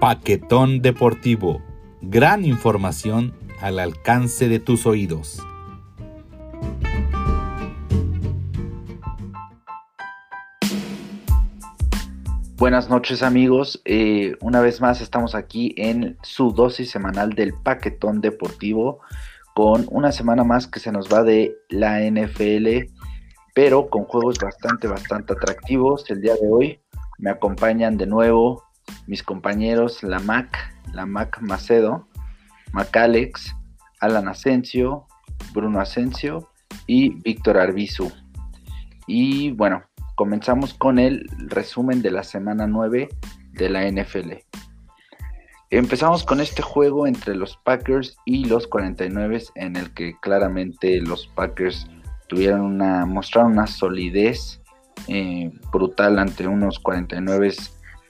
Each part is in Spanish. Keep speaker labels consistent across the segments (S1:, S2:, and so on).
S1: Paquetón Deportivo. Gran información al alcance de tus oídos.
S2: Buenas noches amigos, eh, una vez más estamos aquí en su dosis semanal del Paquetón Deportivo con una semana más que se nos va de la NFL, pero con juegos bastante, bastante atractivos. El día de hoy me acompañan de nuevo mis compañeros, la Mac, la Mac Macedo, Mac Alex, Alan Asensio, Bruno Asensio y Víctor Arbizu. Y bueno, comenzamos con el resumen de la semana 9 de la NFL. Empezamos con este juego entre los Packers y los 49 en el que claramente los Packers tuvieron una mostraron una solidez eh, brutal ante unos 49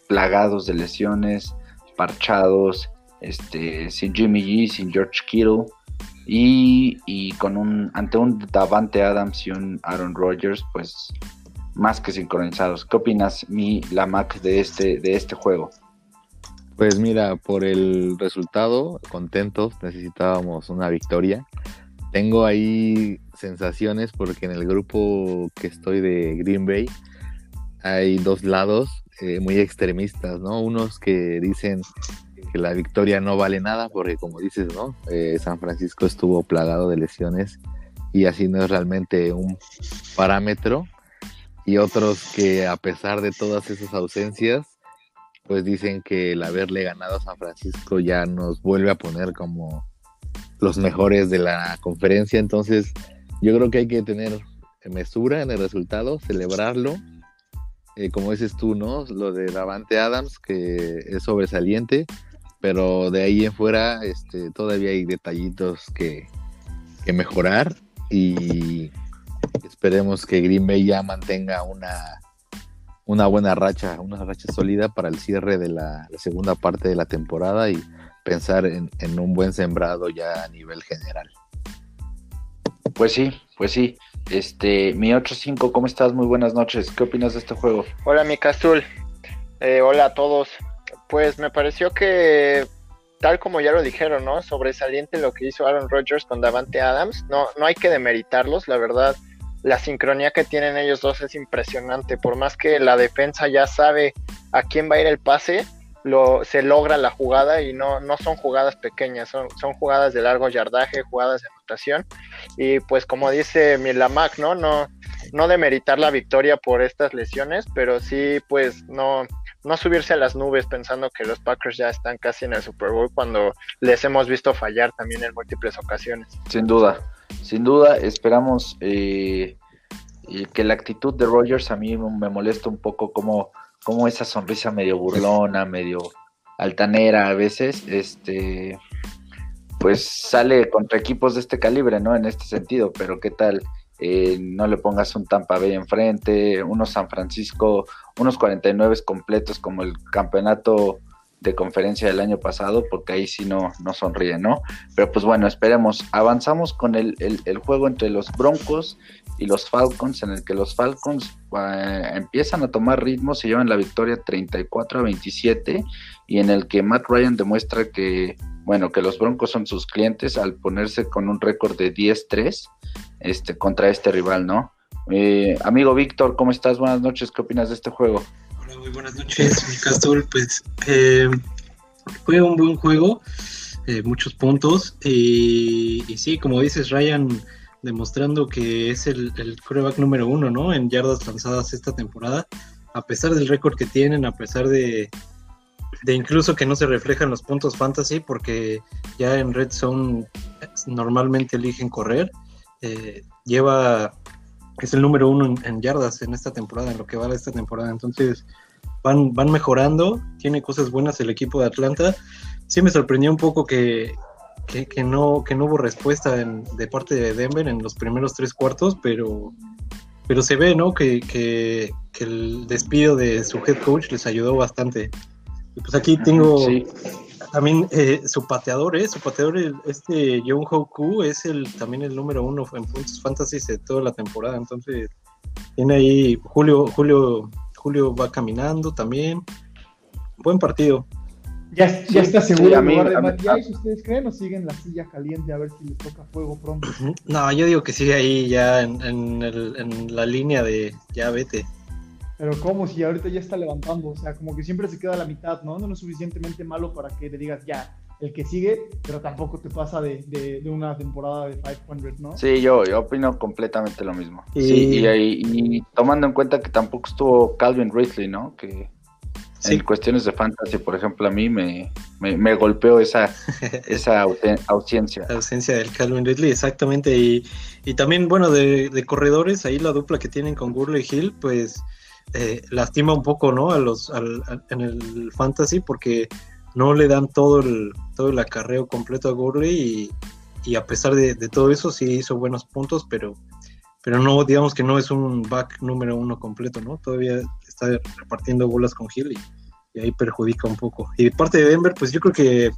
S2: plagados de lesiones, parchados, este, sin Jimmy G, sin George Kittle y, y con un ante un Davante Adams y un Aaron Rodgers, pues más que sincronizados. ¿Qué opinas, mi la Mac, de este, de este juego?
S3: Pues mira, por el resultado, contentos, necesitábamos una victoria. Tengo ahí sensaciones porque en el grupo que estoy de Green Bay hay dos lados eh, muy extremistas, ¿no? Unos que dicen que la victoria no vale nada porque como dices, ¿no? Eh, San Francisco estuvo plagado de lesiones y así no es realmente un parámetro y otros que a pesar de todas esas ausencias, pues dicen que el haberle ganado a San Francisco ya nos vuelve a poner como los mejores de la conferencia. Entonces, yo creo que hay que tener mesura en el resultado, celebrarlo. Eh, como dices tú, ¿no? Lo de Davante Adams, que es sobresaliente, pero de ahí en fuera este, todavía hay detallitos que, mejorar y Esperemos que Green Bay ya mantenga una, una buena racha, una racha sólida para el cierre de la, segunda parte de la temporada y pensar en, un buen sembrado ya a nivel general.
S2: Pues sí, pues sí. Este, mi 8-5, ¿cómo estás? Muy buenas noches. ¿Qué opinas de este juego?
S4: Hola, mi Castul. Eh, hola a todos. Pues me pareció que, tal como ya lo dijeron, ¿no? Sobresaliente lo que hizo Aaron Rodgers con Davante Adams. No, no hay que demeritarlos, la verdad la sincronía que tienen ellos dos es impresionante. Por más que la defensa ya sabe a quién va a ir el pase, lo, se logra la jugada y no, no son jugadas pequeñas, son, son jugadas de largo yardaje, jugadas de anotación. Y pues como dice Milamac, ¿no? No, no demeritar la victoria por estas lesiones, pero sí pues no, no subirse a las nubes pensando que los Packers ya están casi en el Super Bowl cuando les hemos visto fallar también en múltiples ocasiones.
S2: Sin duda, sin duda, esperamos eh, que la actitud de Rogers a mí me molesta un poco como, como esa sonrisa medio burlona, medio altanera a veces, este pues sale contra equipos de este calibre, ¿no? En este sentido, pero ¿qué tal? Eh, no le pongas un Tampa Bay enfrente, unos San Francisco, unos 49 completos como el campeonato de conferencia del año pasado, porque ahí sí no, no sonríe, ¿no? Pero pues bueno, esperemos. Avanzamos con el, juego entre los Broncos y los Falcons, en el que los Falcons eh, empiezan a tomar ritmo, se llevan la victoria 34 a 27, y en el que Matt Ryan demuestra que, bueno, que los Broncos son sus clientes al ponerse con un récord de 10-3 este, contra este rival, ¿no? Eh, amigo Víctor, ¿cómo estás? Buenas noches, ¿qué opinas de este juego?
S5: muy buenas noches, mi Castor. Pues eh, fue un buen juego, eh, muchos puntos. Y, sí, como dices, Ryan demostrando que es el, el número uno, ¿no? En yardas lanzadas esta temporada, a pesar del récord que tienen, a pesar de, de incluso que no se reflejan los puntos fantasy, porque ya en Red Zone normalmente eligen correr. Eh, lleva es el número uno en, yardas en esta temporada, en lo que va de esta temporada. Entonces, van, van mejorando, tiene cosas buenas el equipo de Atlanta. Sí me sorprendió un poco que, que, no, que no hubo respuesta de parte de Denver en los primeros tres cuartos, pero, pero se ve, ¿no? Que, que, el despido de su head coach les ayudó bastante. Y pues aquí tengo también eh, su pateador, ¿eh? Su pateador, este John Hoku, es el también el número uno en puntos fantasy de toda la temporada. Entonces, tiene ahí Julio, Julio Julio va caminando también. Buen partido.
S6: Ya, ya está seguro
S2: sí, a
S6: el
S2: mí-
S6: lugar de
S2: a mí-
S6: ¿ustedes creen o siguen la silla caliente a ver si les toca fuego pronto?
S5: No, yo digo que sigue ahí ya en, en el- en la línea de ya vete.
S6: Pero como si ahorita ya está levantando, o sea, como que siempre se queda a la mitad, ¿no? No es suficientemente malo para que le digas ya, el que sigue, pero tampoco te pasa de, de- de una temporada de 500, ¿no?
S2: Sí, yo, yo opino completamente lo mismo.
S5: Y-
S2: Sí, y, ahí- y tomando en cuenta que tampoco estuvo Calvin Ridley, ¿no? Que
S5: Sí.
S2: en cuestiones de fantasy, por ejemplo, a mí me, me, me golpeó esa, esa ausen- ausencia.
S5: La ausencia del Calvin Ridley, exactamente. Y, y también, bueno, de, de corredores, ahí la dupla que tienen con Gurley y Hill, pues eh, lastima un poco, ¿no? A los, al- al- en el fantasy, porque no le dan todo el, todo el acarreo completo a Gurley y, y a pesar de, de todo eso, sí hizo buenos puntos, pero, pero no, digamos que no es un back número uno completo, ¿no? Todavía está repartiendo bolas con Hill y, ahí perjudica un poco. Y de parte de Denver, pues yo creo que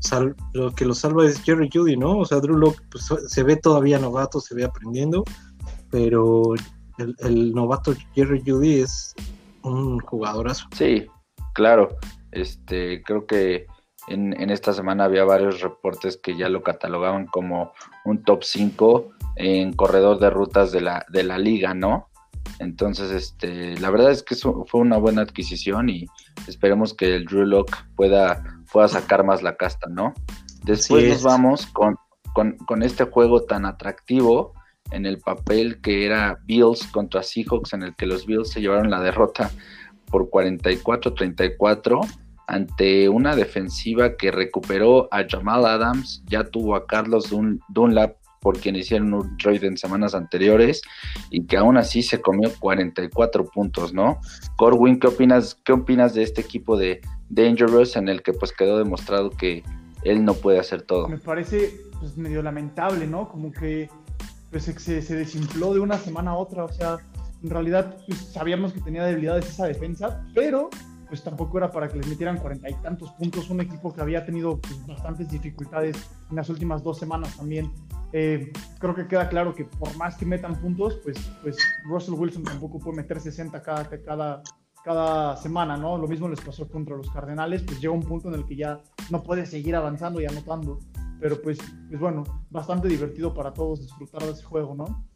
S5: sal- lo que lo salva es Jerry Judy, ¿no? O sea, Drew pues, se ve todavía novato, se ve aprendiendo, pero el, el novato Jerry Judy es un jugadorazo.
S2: Sí, claro. Este, creo que en, en esta semana había varios reportes que ya lo catalogaban como un top 5 en corredor de rutas de la, de la liga, ¿no? Entonces, este, la verdad es que eso fue una buena adquisición y esperemos que el Drew Lock pueda, pueda sacar más la casta, ¿no? Después nos vamos con, con, con este juego tan atractivo en el papel que era Bills contra Seahawks, en el que los Bills se llevaron la derrota por 44-34 ante una defensiva que recuperó a Jamal Adams, ya tuvo a Carlos Dun- Dunlap por quien hicieron un trade en semanas anteriores y que aún así se comió 44 puntos, ¿no? Corwin, ¿qué opinas, qué opinas de este equipo de Dangerous en el que pues quedó demostrado que él no puede hacer todo?
S6: Me parece pues, medio lamentable, ¿no? Como que pues, se, desinfló de una semana a otra, o sea, en realidad pues, sabíamos que tenía debilidades esa defensa, pero pues tampoco era para que les metieran cuarenta y tantos puntos, un equipo que había tenido pues, bastantes dificultades en las últimas dos semanas también. Eh, creo que queda claro que por más que metan puntos, pues, pues Russell Wilson tampoco puede meter 60 cada, cada, cada semana, ¿no? Lo mismo les pasó contra los Cardenales, pues llega un punto en el que ya no puede seguir avanzando y anotando. Pero pues, pues bueno, bastante divertido para todos disfrutar de ese juego, ¿no?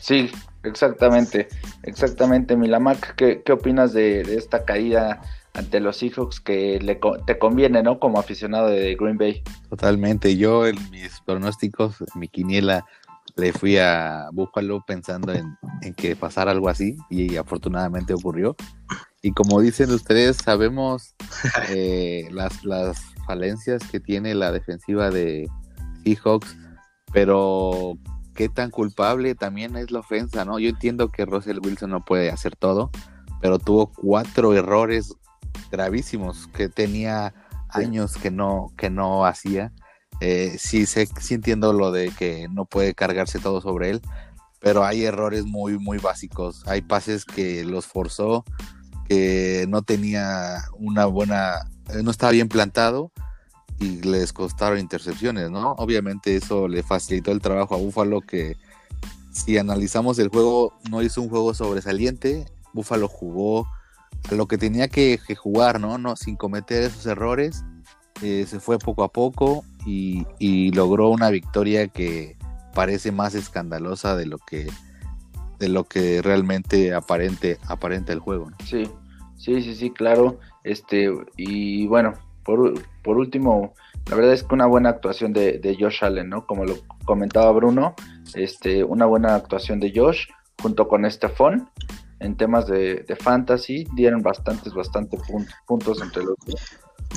S2: Sí, exactamente, exactamente, Milamac, ¿qué, qué opinas de, de esta caída ante los Seahawks que le, te conviene, ¿no? Como aficionado de Green Bay.
S3: Totalmente. Yo en mis pronósticos, en mi quiniela, le fui a Buffalo pensando en, en que pasara algo así y afortunadamente ocurrió. Y como dicen ustedes, sabemos eh, las, las falencias que tiene la defensiva de Seahawks, pero qué tan culpable también es la ofensa, ¿no? Yo entiendo que Russell Wilson no puede hacer todo, pero tuvo cuatro errores gravísimos que tenía años que no, que no hacía. Eh, sí, sé, sí entiendo lo de que no puede cargarse todo sobre él, pero hay errores muy, muy básicos. Hay pases que los forzó, que no tenía una buena, eh, no estaba bien plantado y les costaron intercepciones, ¿no? Obviamente eso le facilitó el trabajo a Búfalo que si analizamos el juego, no hizo un juego sobresaliente, Búfalo jugó lo que tenía que, jugar, ¿no? ¿no? Sin cometer esos errores, eh, se fue poco a poco y, y logró una victoria que parece más escandalosa de lo que de lo que realmente aparente aparenta el juego, ¿no?
S2: Sí, sí, sí, sí, claro. Este, y bueno, por, por último, la verdad es que una buena actuación de, de Josh Allen, ¿no? Como lo comentaba Bruno, este, una buena actuación de Josh junto con Estefón en temas de, de fantasy, dieron bastantes, bastantes puntos, puntos entre los dos.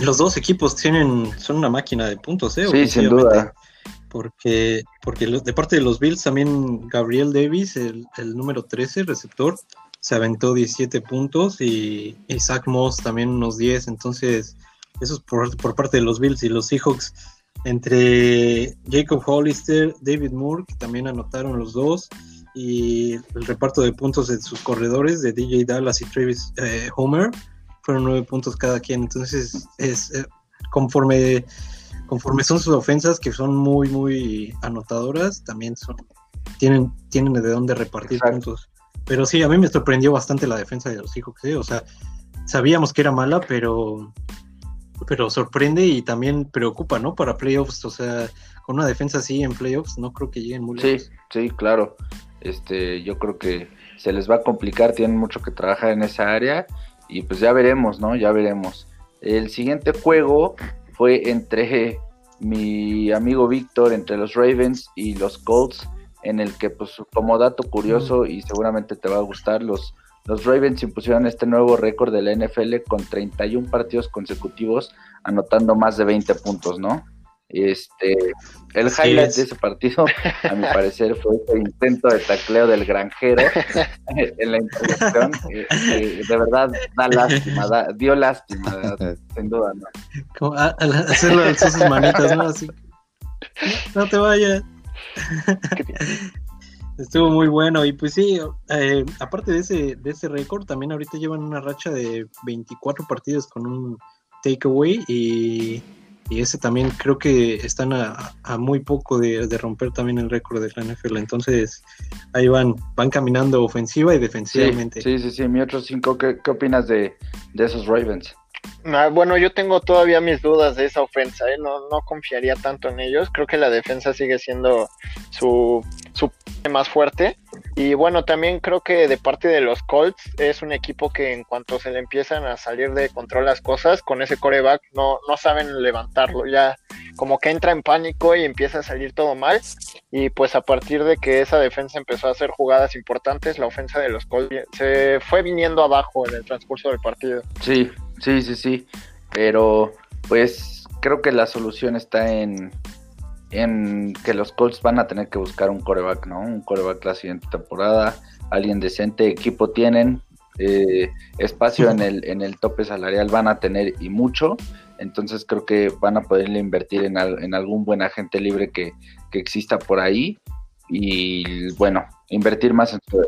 S5: Los dos equipos tienen, son una máquina de puntos, ¿eh?
S2: Sí, sin duda.
S5: Porque, porque de parte de los Bills también Gabriel Davis, el, el número 13, receptor, se aventó 17 puntos y, y Zach Moss también unos 10. Entonces, eso es por, por parte de los Bills y los Seahawks. Entre Jacob Hollister, David Moore, que también anotaron los dos, y el reparto de puntos de sus corredores, de DJ Dallas y Travis eh, Homer, fueron nueve puntos cada quien. Entonces, es eh, conforme conforme son sus ofensas, que son muy, muy anotadoras, también son, tienen, tienen de dónde repartir
S2: Exacto.
S5: puntos. Pero sí, a mí me sorprendió bastante la defensa de los Seahawks, ¿eh? o sea, sabíamos que era mala, pero, pero sorprende y también preocupa, ¿no? Para playoffs, o sea, con una defensa así en playoffs, no creo que lleguen muy lejos.
S2: Sí, sí, claro. Este, yo creo que se les va a complicar, tienen mucho que trabajar en esa área y pues ya veremos, ¿no? Ya veremos. El siguiente juego fue entre mi amigo Víctor, entre los Ravens y los Colts, en el que pues como dato curioso y seguramente te va a gustar, los, los Ravens impusieron este nuevo récord de la NFL con 31 partidos consecutivos anotando más de 20 puntos, ¿no? Este, el highlight de ese partido, a mi parecer, fue el intento de tacleo del granjero en la introducción. Eh, eh, de verdad, da lástima, dio lástima, sin duda, ¿no?
S5: Como hacerlo de sus manitas, ¿no? Así. No te vayas. Estuvo muy bueno y pues sí, eh, aparte de ese, de ese récord, también ahorita llevan una racha de 24 partidos con un takeaway y y ese también creo que están a, muy poco de, romper también el récord de la NFL. Entonces ahí van, van caminando ofensiva y defensivamente.
S2: Sí, sí, sí. Mi otro cinco, ¿qué, opinas de, esos Ravens?
S4: Ah, bueno, yo tengo todavía mis dudas de esa ofensa, ¿eh? no, no confiaría tanto en ellos. Creo que la defensa sigue siendo su, su más fuerte. Y bueno, también creo que de parte de los Colts es un equipo que en cuanto se le empiezan a salir de control las cosas, con ese coreback no, no saben levantarlo. Ya como que entra en pánico y empieza a salir todo mal. Y pues a partir de que esa defensa empezó a hacer jugadas importantes, la ofensa de los Colts se fue viniendo abajo en el transcurso del partido.
S2: Sí, sí, sí, sí. Pero pues creo que la solución está en en que los Colts van a tener que buscar un coreback, ¿no? Un coreback la siguiente temporada, alguien decente, equipo tienen, eh, espacio en el, en el tope salarial van a tener y mucho, entonces creo que van a poderle invertir en, en algún buen agente libre que, exista por ahí y bueno, invertir más en su...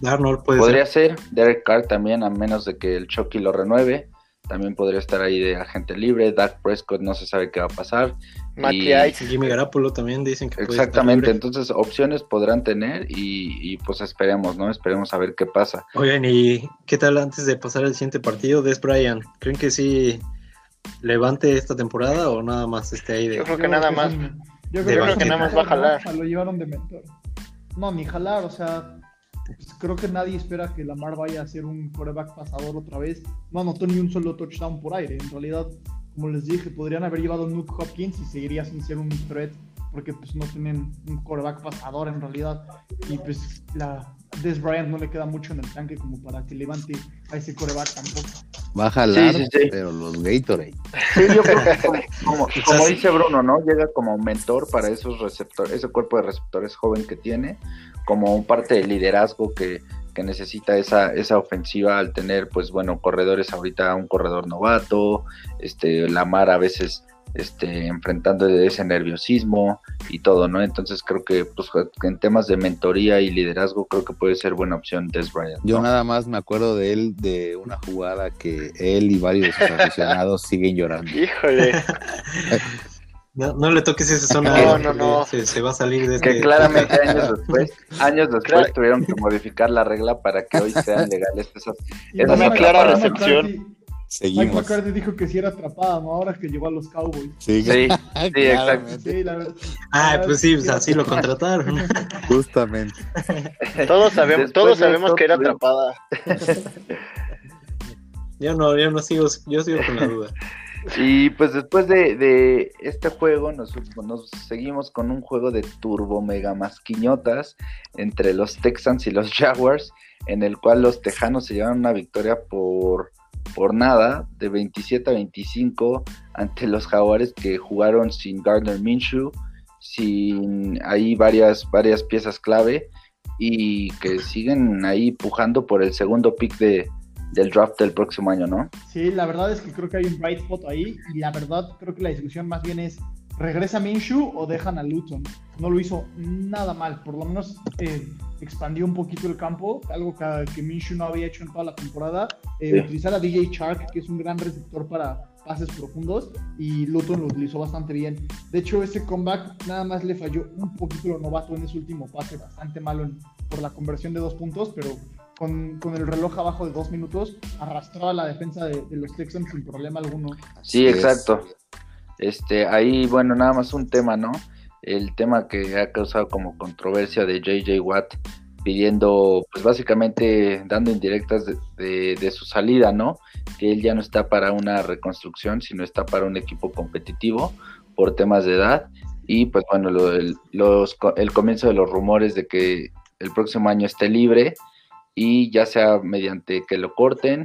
S5: Darnold puede
S2: Podría ser. Derek Carr también, a menos de que el Chucky lo renueve también podría estar ahí de agente libre. Dak Prescott no se sabe qué va a pasar.
S5: Y... Jimmy Garapolo también dicen que
S2: Exactamente, entonces opciones podrán tener y, pues esperemos, ¿no? Esperemos a ver qué pasa.
S5: Oigan, ¿y qué tal antes de pasar al siguiente partido? Des Brian, ¿creen que sí levante esta temporada o nada más esté ahí de...
S4: Yo creo que nada más. Yo creo, que nada más va a jalar.
S6: Lo llevaron de mentor. No, ni jalar, o sea, pues, creo que nadie espera que Lamar vaya a ser un coreback pasador otra vez. No anotó ni un solo touchdown por aire. En realidad, como les dije, podrían haber llevado a Nuke Hopkins y seguiría sin ser un threat porque pues no tienen un coreback pasador en realidad. Y pues la Des Bryant no le queda mucho en el tanque como para que levante a ese coreback tampoco.
S7: Va a jalar, pero los Gatorade.
S2: Sí, yo creo que como, dice Bruno, ¿no? Llega como mentor para esos receptores, ese cuerpo de receptores joven que tiene, como un parte de liderazgo que, que necesita esa, esa ofensiva al tener, pues bueno, corredores ahorita, un corredor novato, este, Lamar a veces este, enfrentando ese nerviosismo y todo, ¿no? Entonces creo que pues, en temas de mentoría y liderazgo creo que puede ser buena opción Des Bryant.
S7: Yo nada más me acuerdo de él de una jugada que él y varios aficionados siguen llorando.
S4: Híjole.
S5: No, le toques esa zona.
S4: No, no, no.
S5: Se, va a salir de
S2: Que este- claramente años después, años después tuvieron que modificar la regla para que hoy sean legales esas.
S4: Es una clara recepción.
S6: Seguimos. Mike McCarthy dijo que sí era atrapada, ¿no? Ahora que llegó a los Cowboys.
S2: Sí, sí, exacto.
S6: Sí, la verdad.
S5: Ah, pues sí, pues así lo contrataron.
S7: Justamente.
S4: Todos sabemos, todos sabemos que era atrapada.
S5: yo no, yo no sigo, yo sigo con la duda.
S2: Y pues después de, este juego nos, nos, seguimos con un juego de turbo mega masquiñotas entre los Texans y los Jaguars, en el cual los Tejanos se llevan una victoria por por nada, de 27 a 25 ante los Jaguares que jugaron sin Gardner Minshew, sin ahí varias, varias piezas clave y que siguen ahí pujando por el segundo pick de, del draft del próximo año, ¿no?
S6: Sí, la verdad es que creo que hay un bright spot ahí y la verdad creo que la discusión más bien es ¿regresa Minshew o dejan a Luton? No lo hizo nada mal, por lo menos eh, expandió un poquito el campo, algo que, que Minshew no había hecho en toda la temporada. Eh, utilizar a DJ Shark, que es un gran receptor para pases profundos, y Luton lo utilizó bastante bien. De hecho, ese comeback nada más le falló un poquito lo novato en ese último pase, bastante malo por la conversión de dos puntos, pero con, con el reloj abajo de dos minutos, arrastró a la defensa de, de los Texans sin problema alguno.
S2: Sí, exacto. Este, ahí, bueno, nada más un tema, ¿no? El tema que ha causado como controversia de JJ Watt pidiendo, pues básicamente dando indirectas de, de- de su salida, ¿no? Que él ya no está para una reconstrucción, sino está para un equipo competitivo por temas de edad. Y pues bueno, lo- el, los, co- el comienzo de los rumores de que el próximo año esté libre y ya sea mediante que lo corten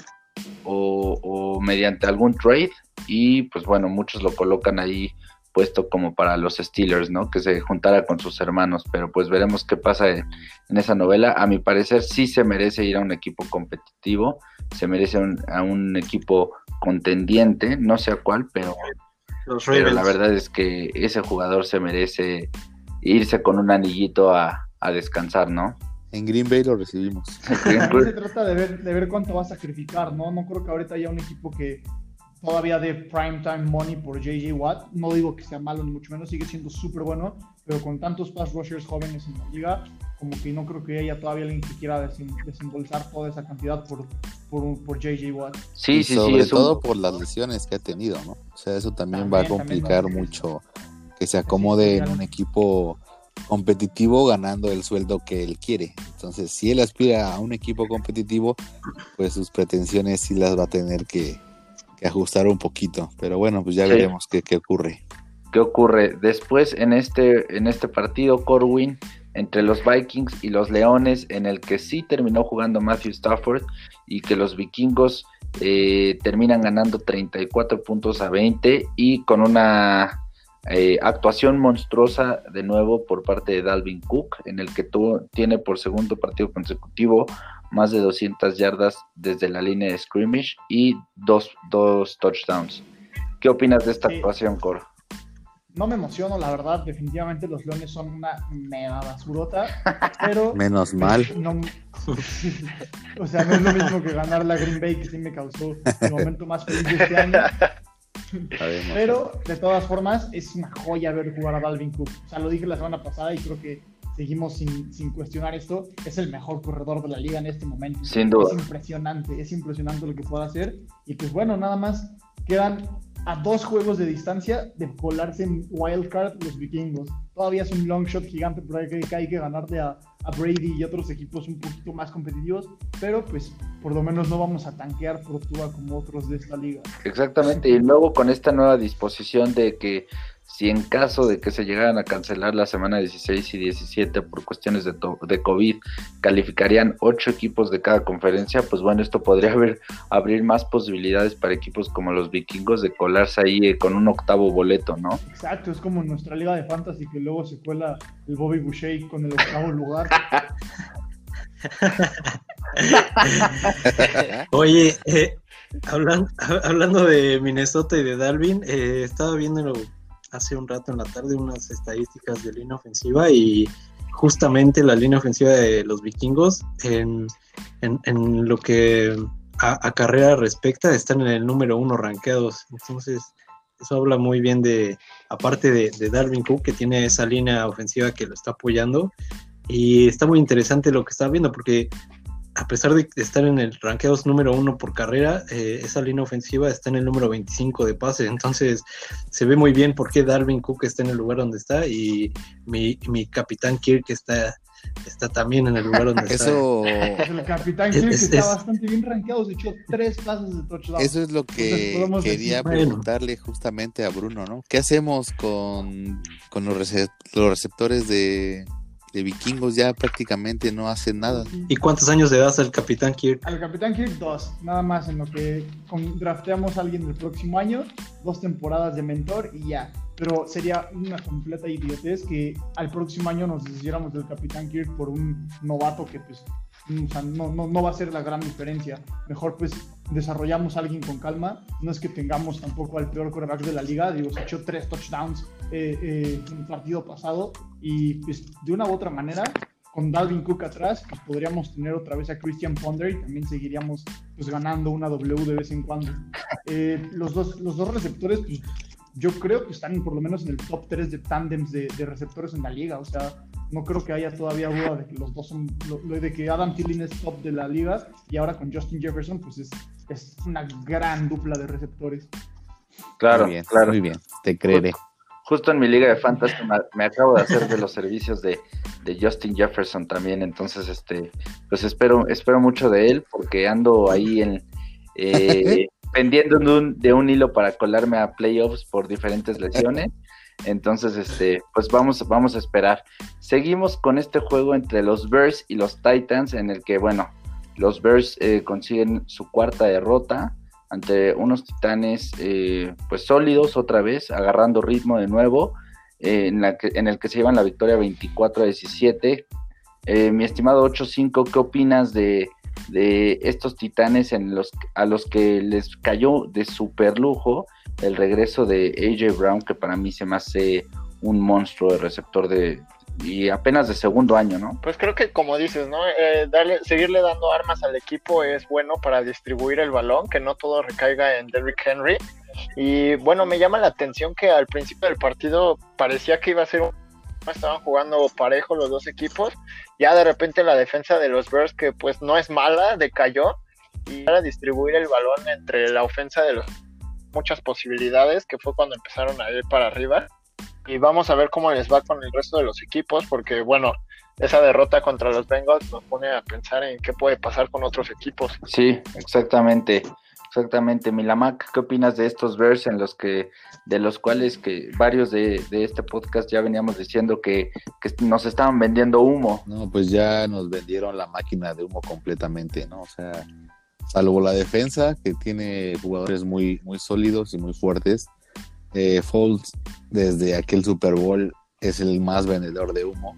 S2: o, o mediante algún trade y pues bueno, muchos lo colocan ahí puesto como para los Steelers, ¿no? Que se juntara con sus hermanos, pero pues veremos qué pasa en, en esa novela. A mi parecer sí se merece ir a un equipo competitivo, se merece un- a un equipo contendiente, no sé a cuál, pero,
S5: Los
S2: pero la verdad es que ese jugador se merece irse con un anillito a, a descansar, ¿no?
S7: En Green Bay lo recibimos.
S6: También se trata de ver, de ver cuánto va a sacrificar, ¿no? No creo que ahorita haya un equipo que todavía de primetime money por JJ Watt. No digo que sea malo ni mucho menos, sigue siendo súper bueno, pero con tantos pass rushers jóvenes en la liga, como que no creo que haya todavía alguien que quiera desembolsar toda esa cantidad por, por, por JJ Watt.
S2: Sí,
S7: y
S2: sí, sí,
S7: sobre
S2: es un-
S7: todo por las lesiones que ha tenido, ¿no? O sea, eso también, va a
S6: También, también,
S7: complicar
S6: ¿no?
S7: mucho que se acomode en un equipo competitivo ganando el sueldo que él quiere. Entonces, si él aspira a un equipo competitivo, pues sus pretensiones sí las va a tener que, que ajustar un poquito. Pero bueno, pues ya
S2: Sí.
S7: veremos qué, qué ocurre.
S2: ¿Qué ocurre? Después en este, en este partido, Corwin, entre los Vikings y los Leones, en el que sí terminó jugando Matthew Stafford y que los vikingos eh, terminan ganando 34 puntos a 20 y con una eh, actuación monstruosa de nuevo por parte de Dalvin Cook, en el que tuvo, tiene por segundo partido consecutivo más de 200 yardas desde la línea de scrimmage y dos, dos touchdowns. ¿Qué opinas de esta
S6: Sí.
S2: actuación, Cor?
S6: No me emociono, la verdad. Definitivamente los Leones son una mega basurota, pero
S7: Menos mal.
S6: No, o sea, no es lo mismo que ganar la Green Bay, que sí me causó el momento más feliz de este año.
S7: Sabemos.
S6: Pero, de todas formas, es una joya ver jugar a Dalvin Cook. O sea, lo dije la semana pasada y creo que seguimos sin, sin cuestionar esto. Es el mejor corredor de la liga en este momento.
S2: Sin duda.
S6: Es impresionante, es impresionante lo que puede hacer. Y pues bueno, nada más quedan a dos juegos de distancia de colarse en wildcard los vikingos. Todavía es un long shot gigante ahí que, que hay que ganarle a, a Brady y otros equipos un poquito más competitivos, pero pues por lo menos no vamos a tanquear por Tua como otros de esta liga.
S2: Exactamente, y luego con esta nueva disposición de que si en caso de que se llegaran a cancelar la semana 16 y 17 por cuestiones de, COVID, calificarían ocho equipos de cada conferencia, pues bueno, esto podría haber, abrir más posibilidades para equipos como los vikingos de colarse ahí eh, con un octavo boleto, ¿no?
S6: Exacto, es como en nuestra liga de fantasy que luego se cuela el Bobby Boucher con el octavo lugar.
S5: Oye, eh, hablan- hablando de Minnesota y de Dalvin, eh, estaba viendo hace un rato en la tarde unas estadísticas de línea ofensiva y justamente la línea ofensiva de los vikingos en, en- en lo que a, carrera respecta están en el número uno rankeados. Entonces, eso habla muy bien de, aparte de, Dalvin Cook, que tiene esa línea ofensiva que lo está apoyando. Y está muy interesante lo que está viendo, porque a pesar de estar en el rankeados número uno por carrera, eh, esa línea ofensiva está en el número 25 de pase. Entonces se ve muy bien por qué Darwin Cook está en el lugar donde está y mi, mi capitán Kirk está, está también en el lugar donde está.
S7: Eso,
S6: el capitán
S5: Es-
S6: Kirk
S5: es-
S6: está
S5: es-
S6: bastante bien rankeado, se echó tres pases de touchdown.
S7: eso es lo que quería
S6: decir,
S5: bueno.
S7: preguntarle justamente a Bruno, ¿no? ¿Qué hacemos con, con los, rece- los receptores de, de vikingos? Ya prácticamente no hacen nada.
S5: ¿Y cuántos años le das al capitán Kirk?
S6: Al Capitán Kirk, dos, nada más en lo que con- drafteamos a alguien el próximo año, dos temporadas de mentor y ya. Pero sería una completa idiotez que al próximo año nos deshiciéramos del Capitán Kirk por un novato que pues o sea, no, no, no va a ser la gran diferencia. Mejor pues desarrollamos a alguien con calma. No es que tengamos tampoco al peor quarterback de la liga, digo, se echó tres touchdowns eh, eh, en el partido pasado y pues de una u otra manera con Dalvin Cook atrás, pues podríamos tener otra vez a Christian Ponder y también seguiríamos pues ganando una W de vez en cuando. Eh, los, dos, los dos receptores, pues yo creo que están por lo menos en el top 3 de tandems de, de receptores en la liga. O sea, no creo que haya todavía duda de que los dos son, de que Adam Thielen es top de la liga y ahora con Justin Jefferson, pues es, es una gran dupla de receptores.
S2: Claro,
S3: muy bien,
S2: claro.
S3: Muy bien, te creeré.
S2: Justo en mi liga de fantasy me acabo de hacer de los servicios de, de, Justin Jefferson también, entonces este, pues espero, espero mucho de él porque ando ahí en eh, pendiendo de un, de un hilo para colarme a playoffs por diferentes lesiones. Entonces, este, pues vamos, vamos a esperar. Seguimos con este juego entre los Bears y los Titans, en el que, bueno, los Bears eh, consiguen su cuarta derrota ante unos Titanes, eh, pues sólidos otra vez, agarrando ritmo de nuevo, eh, en, la que, en el que se llevan la victoria 24 a 17. mi estimado 8-5, ¿qué opinas de, de estos Titanes en los, a los que les cayó de super lujo? El regreso de AJ Brown, que para mí se me hace un monstruo de receptor de y apenas de segundo año, ¿no?
S4: Pues creo que como dices, ¿no? Eh, darle, seguirle dando armas al equipo es bueno para distribuir el balón, que no todo recaiga en Derrick Henry. Y bueno, me llama la atención que al principio del partido parecía que iba a ser un estaban jugando parejo los dos equipos. Ya de repente la defensa de los Bears, que pues no es mala, decayó. Y para distribuir el balón entre la ofensa de los muchas posibilidades, que fue cuando empezaron a ir para arriba. Y vamos a ver cómo les va con el resto de los equipos, porque bueno, esa derrota contra los Bengals nos pone a pensar en qué puede pasar con otros equipos.
S2: Sí, exactamente. Exactamente, Milamac, ¿qué opinas de estos Bears en los que, de los cuales que varios de, este podcast ya veníamos diciendo que, que, nos estaban vendiendo humo?
S3: No, pues ya nos vendieron la máquina de humo completamente, ¿no? O sea, salvo la defensa, que tiene jugadores muy, muy sólidos y muy fuertes. Eh, Folds, desde aquel Super Bowl, es el más vendedor de humo.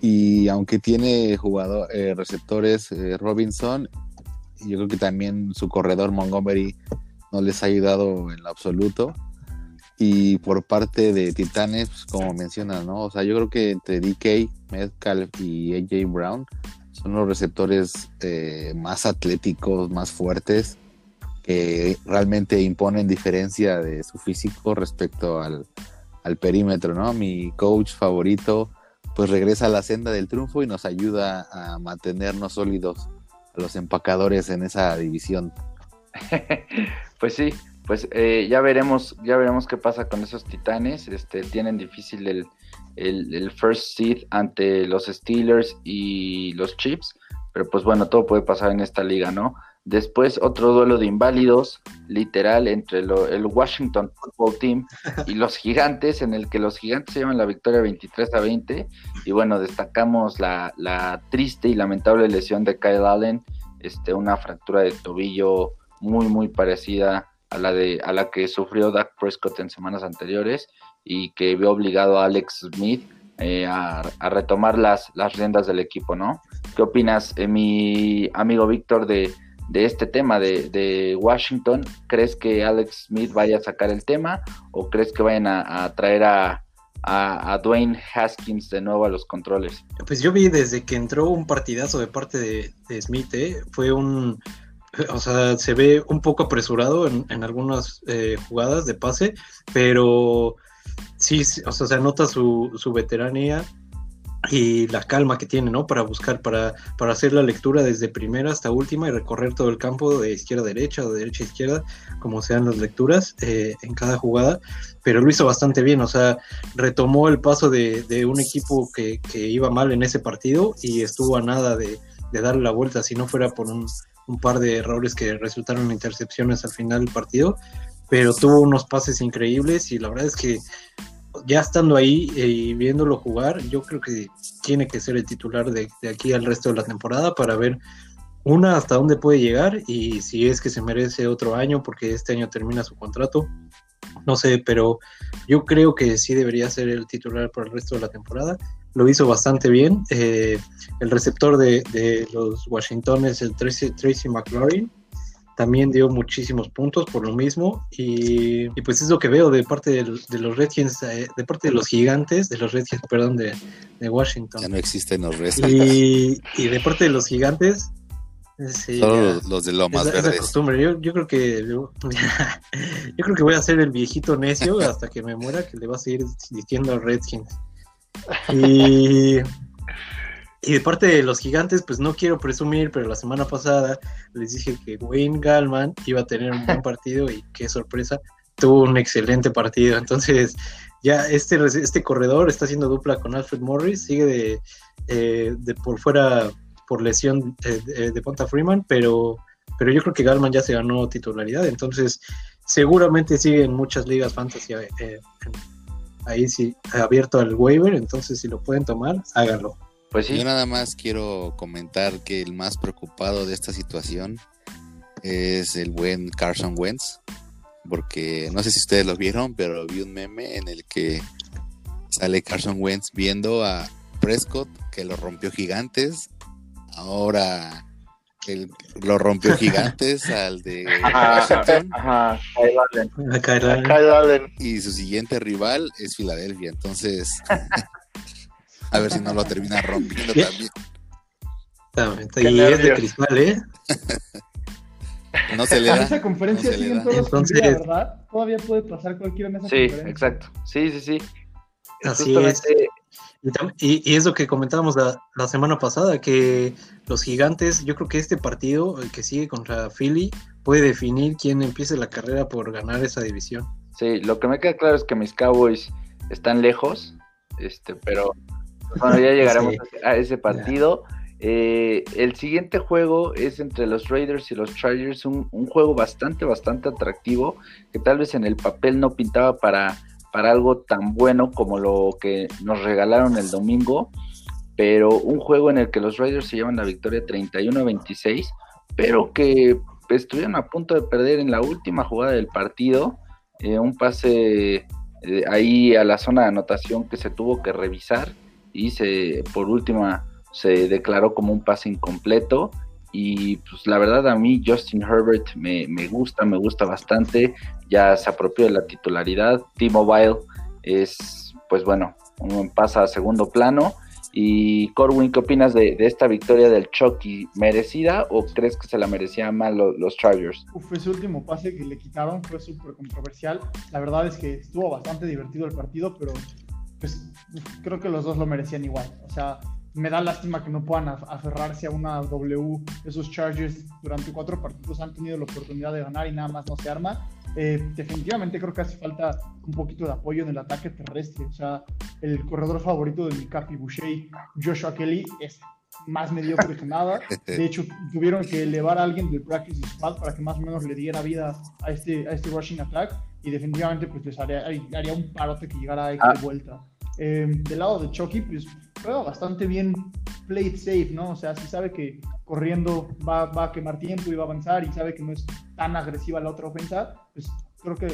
S3: Y aunque tiene jugador, eh, receptores eh, Robinson, yo creo que también su corredor Montgomery no les ha ayudado en lo absoluto. Y por parte de Titanes, pues, como mencionas, ¿no? O sea, yo creo que entre DK, Metcalf y AJ Brown son los receptores eh, más atléticos, más fuertes, que realmente imponen diferencia de su físico respecto al, perímetro, ¿no? Mi coach favorito, pues regresa a la senda del triunfo y nos ayuda a mantenernos sólidos los empacadores en esa división.
S2: pues sí, pues eh, ya veremos, ya veremos qué pasa con esos titanes. Este, tienen difícil el, el, first seed ante los Steelers y los Chiefs, pero pues bueno, todo puede pasar en esta liga, ¿no? Después otro duelo de inválidos, literal, entre el Washington Football Team y los Gigantes, en el que los Gigantes llevan la victoria 23 a 20. Y bueno, destacamos la, la triste y lamentable lesión de Kyle Allen, este, una fractura de tobillo muy, muy parecida a la, de, a la que sufrió Dak Prescott en semanas anteriores y que vio obligado a Alex Smith eh, a, retomar las, las riendas del equipo, ¿no? ¿Qué opinas, eh, mi amigo Víctor, de, este tema de, Washington? ¿Crees que Alex Smith vaya a sacar el tema o crees que vayan a, traer a, a, Dwayne Haskins de nuevo a los controles?
S5: Pues yo vi desde que entró un partidazo de parte de, Smith, ¿eh? fue un, o sea, se ve un poco apresurado en, en algunas jugadas de pase, pero sí, o sea, se nota su, su veteranía y la calma que tiene, ¿no? Para buscar, para, para hacer la lectura desde primera hasta última y recorrer todo el campo de izquierda a derecha o de derecha a izquierda, como sean las lecturas eh, en cada jugada, pero lo hizo bastante bien, o sea, retomó el paso de, de un equipo que, que, iba mal en ese partido y estuvo a nada de, de darle la vuelta, si no fuera por un, un par de errores que resultaron intercepciones al final del partido, pero tuvo unos pases increíbles y la verdad es que ya estando ahí eh, y viéndolo jugar, yo creo que tiene que ser el titular de, aquí al resto de la temporada para ver una hasta dónde puede llegar y si es que se merece otro año porque este año termina su contrato. No sé, pero yo creo que sí debería ser el titular para el resto de la temporada. Lo hizo bastante bien. Eh, el receptor de, de, los Washington es el Tracy, Tracy McLaurin también dio muchísimos puntos por lo mismo y, pues es lo que veo de parte de, los Redskins, eh, de parte de los gigantes, de los Redskins, perdón, de, Washington.
S3: Ya no existen los Redskins.
S5: Y, y de parte de los gigantes,
S3: Sí, Solo los, de Lomas
S5: es,
S3: Verdes.
S5: Es costumbre. Yo, yo, creo que yo, creo que voy a ser el viejito necio hasta que me muera que le va a seguir diciendo a Redskins. Y, y de parte de los gigantes, pues no quiero presumir, pero la semana pasada les dije que Wayne Gallman iba a tener un buen partido y qué sorpresa, tuvo un excelente partido. Entonces, ya este, este corredor está haciendo dupla con Alfred Morris, sigue de, eh, de por fuera por lesión de, de, Ponta Freeman, pero, pero yo creo que Gallman ya se ganó titularidad, entonces seguramente sigue en muchas ligas fantasy eh, ahí sí abierto al waiver, entonces si lo pueden tomar, háganlo.
S7: Pues sí. Yo nada más quiero comentar que el más preocupado de esta situación es el buen Carson Wentz, porque no sé si ustedes lo vieron, pero vi un meme en el que sale Carson Wentz viendo a Prescott que lo rompió gigantes, ahora el, lo rompió gigantes al de Washington. Ajá, Y su siguiente rival es Filadelfia, entonces a ver si no lo termina rompiendo
S5: también. Y es de cristal, ¿eh?
S7: No se le da.
S6: esa conferencia no siguen todos Entonces... ¿verdad? Todavía puede pasar cualquiera en esa
S2: sí, conferencia. Sí, exacto. Sí, sí, sí.
S5: Así es. Y, es lo que comentábamos la, semana pasada, que los gigantes, yo creo que este partido, el que sigue contra Philly, puede definir quién empiece la carrera por ganar esa división.
S2: Sí, lo que me queda claro es que mis Cowboys están lejos, este, pero bueno, ya llegaremos a ese partido. Eh, el siguiente juego es entre los Raiders y los Chargers, un, un, juego bastante, bastante atractivo, que tal vez en el papel no pintaba para, para algo tan bueno como lo que nos regalaron el domingo, pero un juego en el que los Raiders se llevan la victoria 31 26, pero que estuvieron a punto de perder en la última jugada del partido, eh, un pase eh, ahí a la zona de anotación que se tuvo que revisar y se por última se declaró como un pase incompleto. Y pues la verdad a mí Justin Herbert me, gusta, me gusta bastante. Ya se apropió de la titularidad. T-Mobile es, pues bueno, pasa a segundo plano. Y Corwin, ¿qué opinas de, esta victoria del Chucky? ¿Merecida o crees que se la merecían mal los, Chargers?
S6: Uf, ese último pase que le quitaron fue súper controversial. La verdad es que estuvo bastante divertido el partido, pero pues creo que los dos lo merecían igual. O sea, me da lástima que no puedan aferrarse a una W. Esos Chargers durante cuatro partidos han tenido la oportunidad de ganar y nada más no se arma. Eh, definitivamente creo que hace falta un poquito de apoyo en el ataque terrestre. O sea, el corredor favorito de mi Capi Boucher, Joshua Kelly, es más mediocre que nada. De hecho, tuvieron que elevar a alguien del practice squad para que más o menos le diera vida a este, a este rushing attack. Y definitivamente pues les haría, haría un parote que llegara a ah. de vuelta. Eh, del lado de Chucky, pues juega bastante bien play it safe, ¿no? O sea, si sabe que corriendo va, va, a quemar tiempo y va a avanzar y sabe que no es tan agresiva la otra ofensa, pues creo que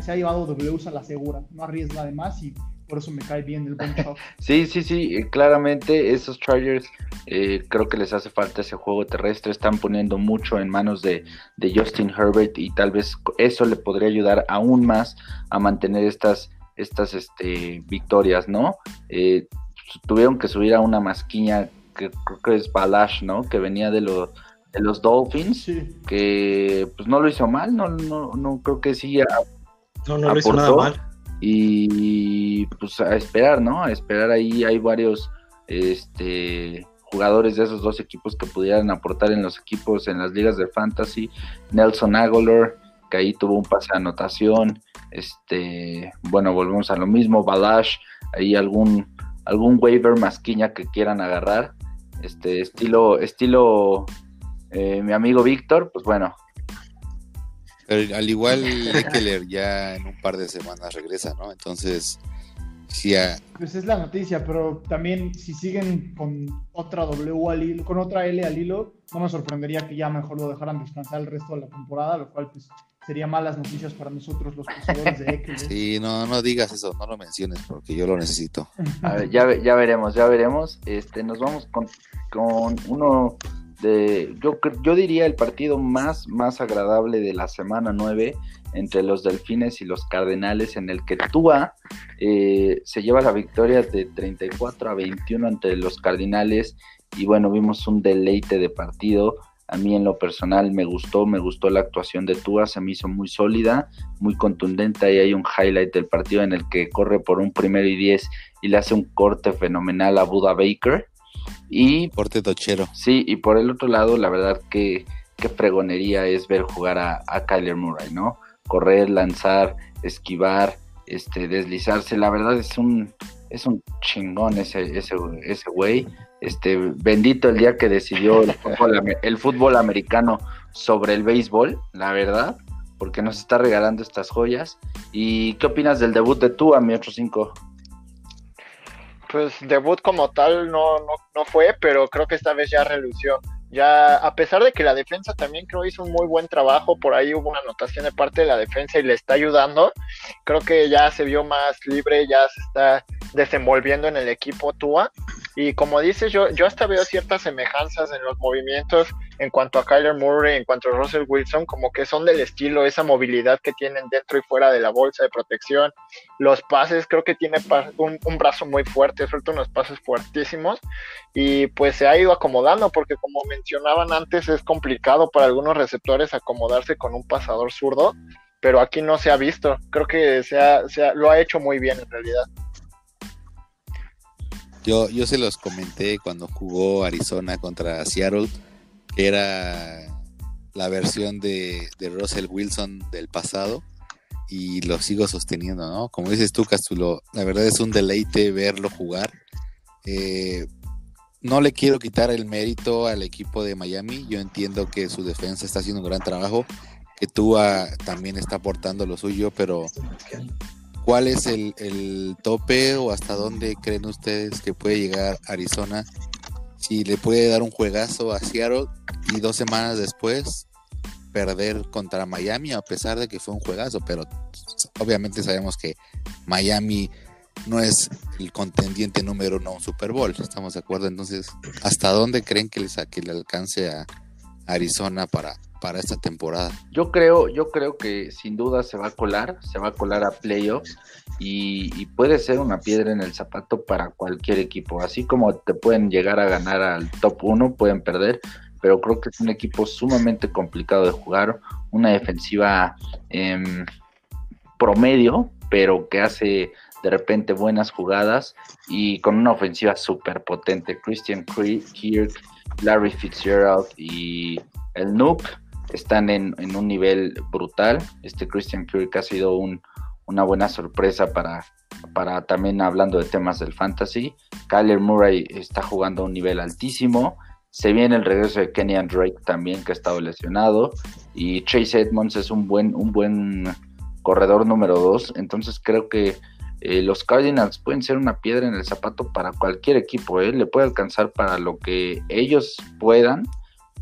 S6: se ha llevado Ws a la segura, no arriesga de más y por eso me cae bien el buen
S2: Sí, sí, sí, claramente esos Chargers eh, creo que les hace falta ese juego terrestre, están poniendo mucho en manos de, de Justin Herbert y tal vez eso le podría ayudar aún más a mantener estas estas este, victorias, ¿no? Eh, tuvieron que subir a una masquiña que creo que es Balash, ¿no? Que venía de los de los Dolphins, que pues no lo hizo mal, no, no, no creo que sí.
S5: no, no lo hizo nada mal.
S2: Y pues a esperar, ¿no? A esperar ahí hay varios este jugadores de esos dos equipos que pudieran aportar en los equipos en las ligas de fantasy. Nelson Aguilar, que ahí tuvo un pase de anotación. Este, bueno, volvemos a lo mismo. Balash, ahí algún, algún waiver masquiña que quieran agarrar. Este, estilo, estilo eh, mi amigo Víctor, pues bueno.
S7: al igual Eckler ya en un par de semanas regresa, ¿no? Entonces, sí.
S6: Pues es la noticia, pero también si siguen con otra W al hilo, con otra L al hilo, no me sorprendería que ya mejor lo dejaran descansar el resto de la temporada, lo cual pues sería malas noticias para nosotros los poseedores de Eckler.
S7: Sí, no, no digas eso, no lo menciones porque yo lo necesito.
S2: A ver, ya, ya veremos, ya veremos. Este, nos vamos con, con uno de, yo, yo diría el partido más, más agradable de la semana 9 entre los Delfines y los Cardenales, en el que Tua eh, se lleva la victoria de 34 a 21 entre los Cardinales. Y bueno, vimos un deleite de partido A mí en lo personal me gustó, me gustó la actuación de Tua, se me hizo muy sólida, muy contundente. Ahí hay un highlight del partido en el que corre por un primero y diez y le hace un corte fenomenal a Buda Baker. Y
S3: corte tochero.
S2: Sí, y por el otro lado, la verdad que qué fregonería es ver jugar a, a Kyler Murray, ¿no? Correr, lanzar, esquivar, este, deslizarse. La verdad es un, es un chingón ese, ese, ese güey. Este, bendito el día que decidió el fútbol, americano sobre el béisbol, la verdad, porque nos está regalando estas joyas. ¿Y qué opinas del debut de tú, a mi otro cinco?
S4: Pues debut como tal no, no, no fue, pero creo que esta vez ya relució. Ya, a pesar de que la defensa también creo hizo un muy buen trabajo, por ahí hubo una anotación de parte de la defensa y le está ayudando, creo que ya se vio más libre, ya se está desenvolviendo en el equipo Tua. Y como dices, yo, yo hasta veo ciertas semejanzas en los movimientos en cuanto a Kyler Murray, en cuanto a Russell Wilson, como que son del estilo, esa movilidad que tienen dentro y fuera de la bolsa de protección. Los pases, creo que tiene un, un brazo muy fuerte, suelta unos pases fuertísimos y pues se ha ido acomodando porque como mencionaban antes es complicado para algunos receptores acomodarse con un pasador zurdo, pero aquí no se ha visto. Creo que se ha, se lo ha hecho muy bien en realidad.
S3: Yo, yo se los comenté cuando jugó Arizona contra Seattle, que era la versión de, de Russell Wilson del pasado, y lo sigo sosteniendo, ¿no? Como dices tú, Castulo, la verdad es un deleite verlo jugar. Eh, no le quiero quitar el mérito al equipo de Miami, yo entiendo que su defensa está haciendo un gran trabajo, que Tua también está aportando lo suyo, pero ¿Cuál es el, tope o hasta dónde creen ustedes que puede llegar Arizona? Si le puede dar un juegazo a Seattle y dos semanas después perder contra Miami, a pesar de que fue un juegazo, pero obviamente sabemos que Miami no es el contendiente número uno a un Super Bowl, ¿estamos de acuerdo? Entonces, ¿hasta dónde creen que le, le alcance a Arizona para para esta temporada?
S2: Yo creo, yo creo que sin duda se va a colar, se va a colar a playoffs y, puede ser una piedra en el zapato para cualquier equipo. Así como te pueden llegar a ganar al top 1, pueden perder, pero creo que es un equipo sumamente complicado de jugar, una defensiva em, promedio, pero que hace de repente buenas jugadas y con una ofensiva súper potente. Christian Kirk, Larry Fitzgerald y el Nuke están en, un nivel brutal. Este Christian Kirk ha sido una buena sorpresa para, para también hablando de temas del fantasy. Kyler Murray está jugando a un nivel altísimo. Se viene el regreso de Kenny Drake también, que ha estado lesionado. Y Chase Edmonds es un buen, un buen corredor número 2. Entonces creo que eh, los Cardinals pueden ser una piedra en el zapato para cualquier equipo. ¿eh? Le puede alcanzar para lo que ellos puedan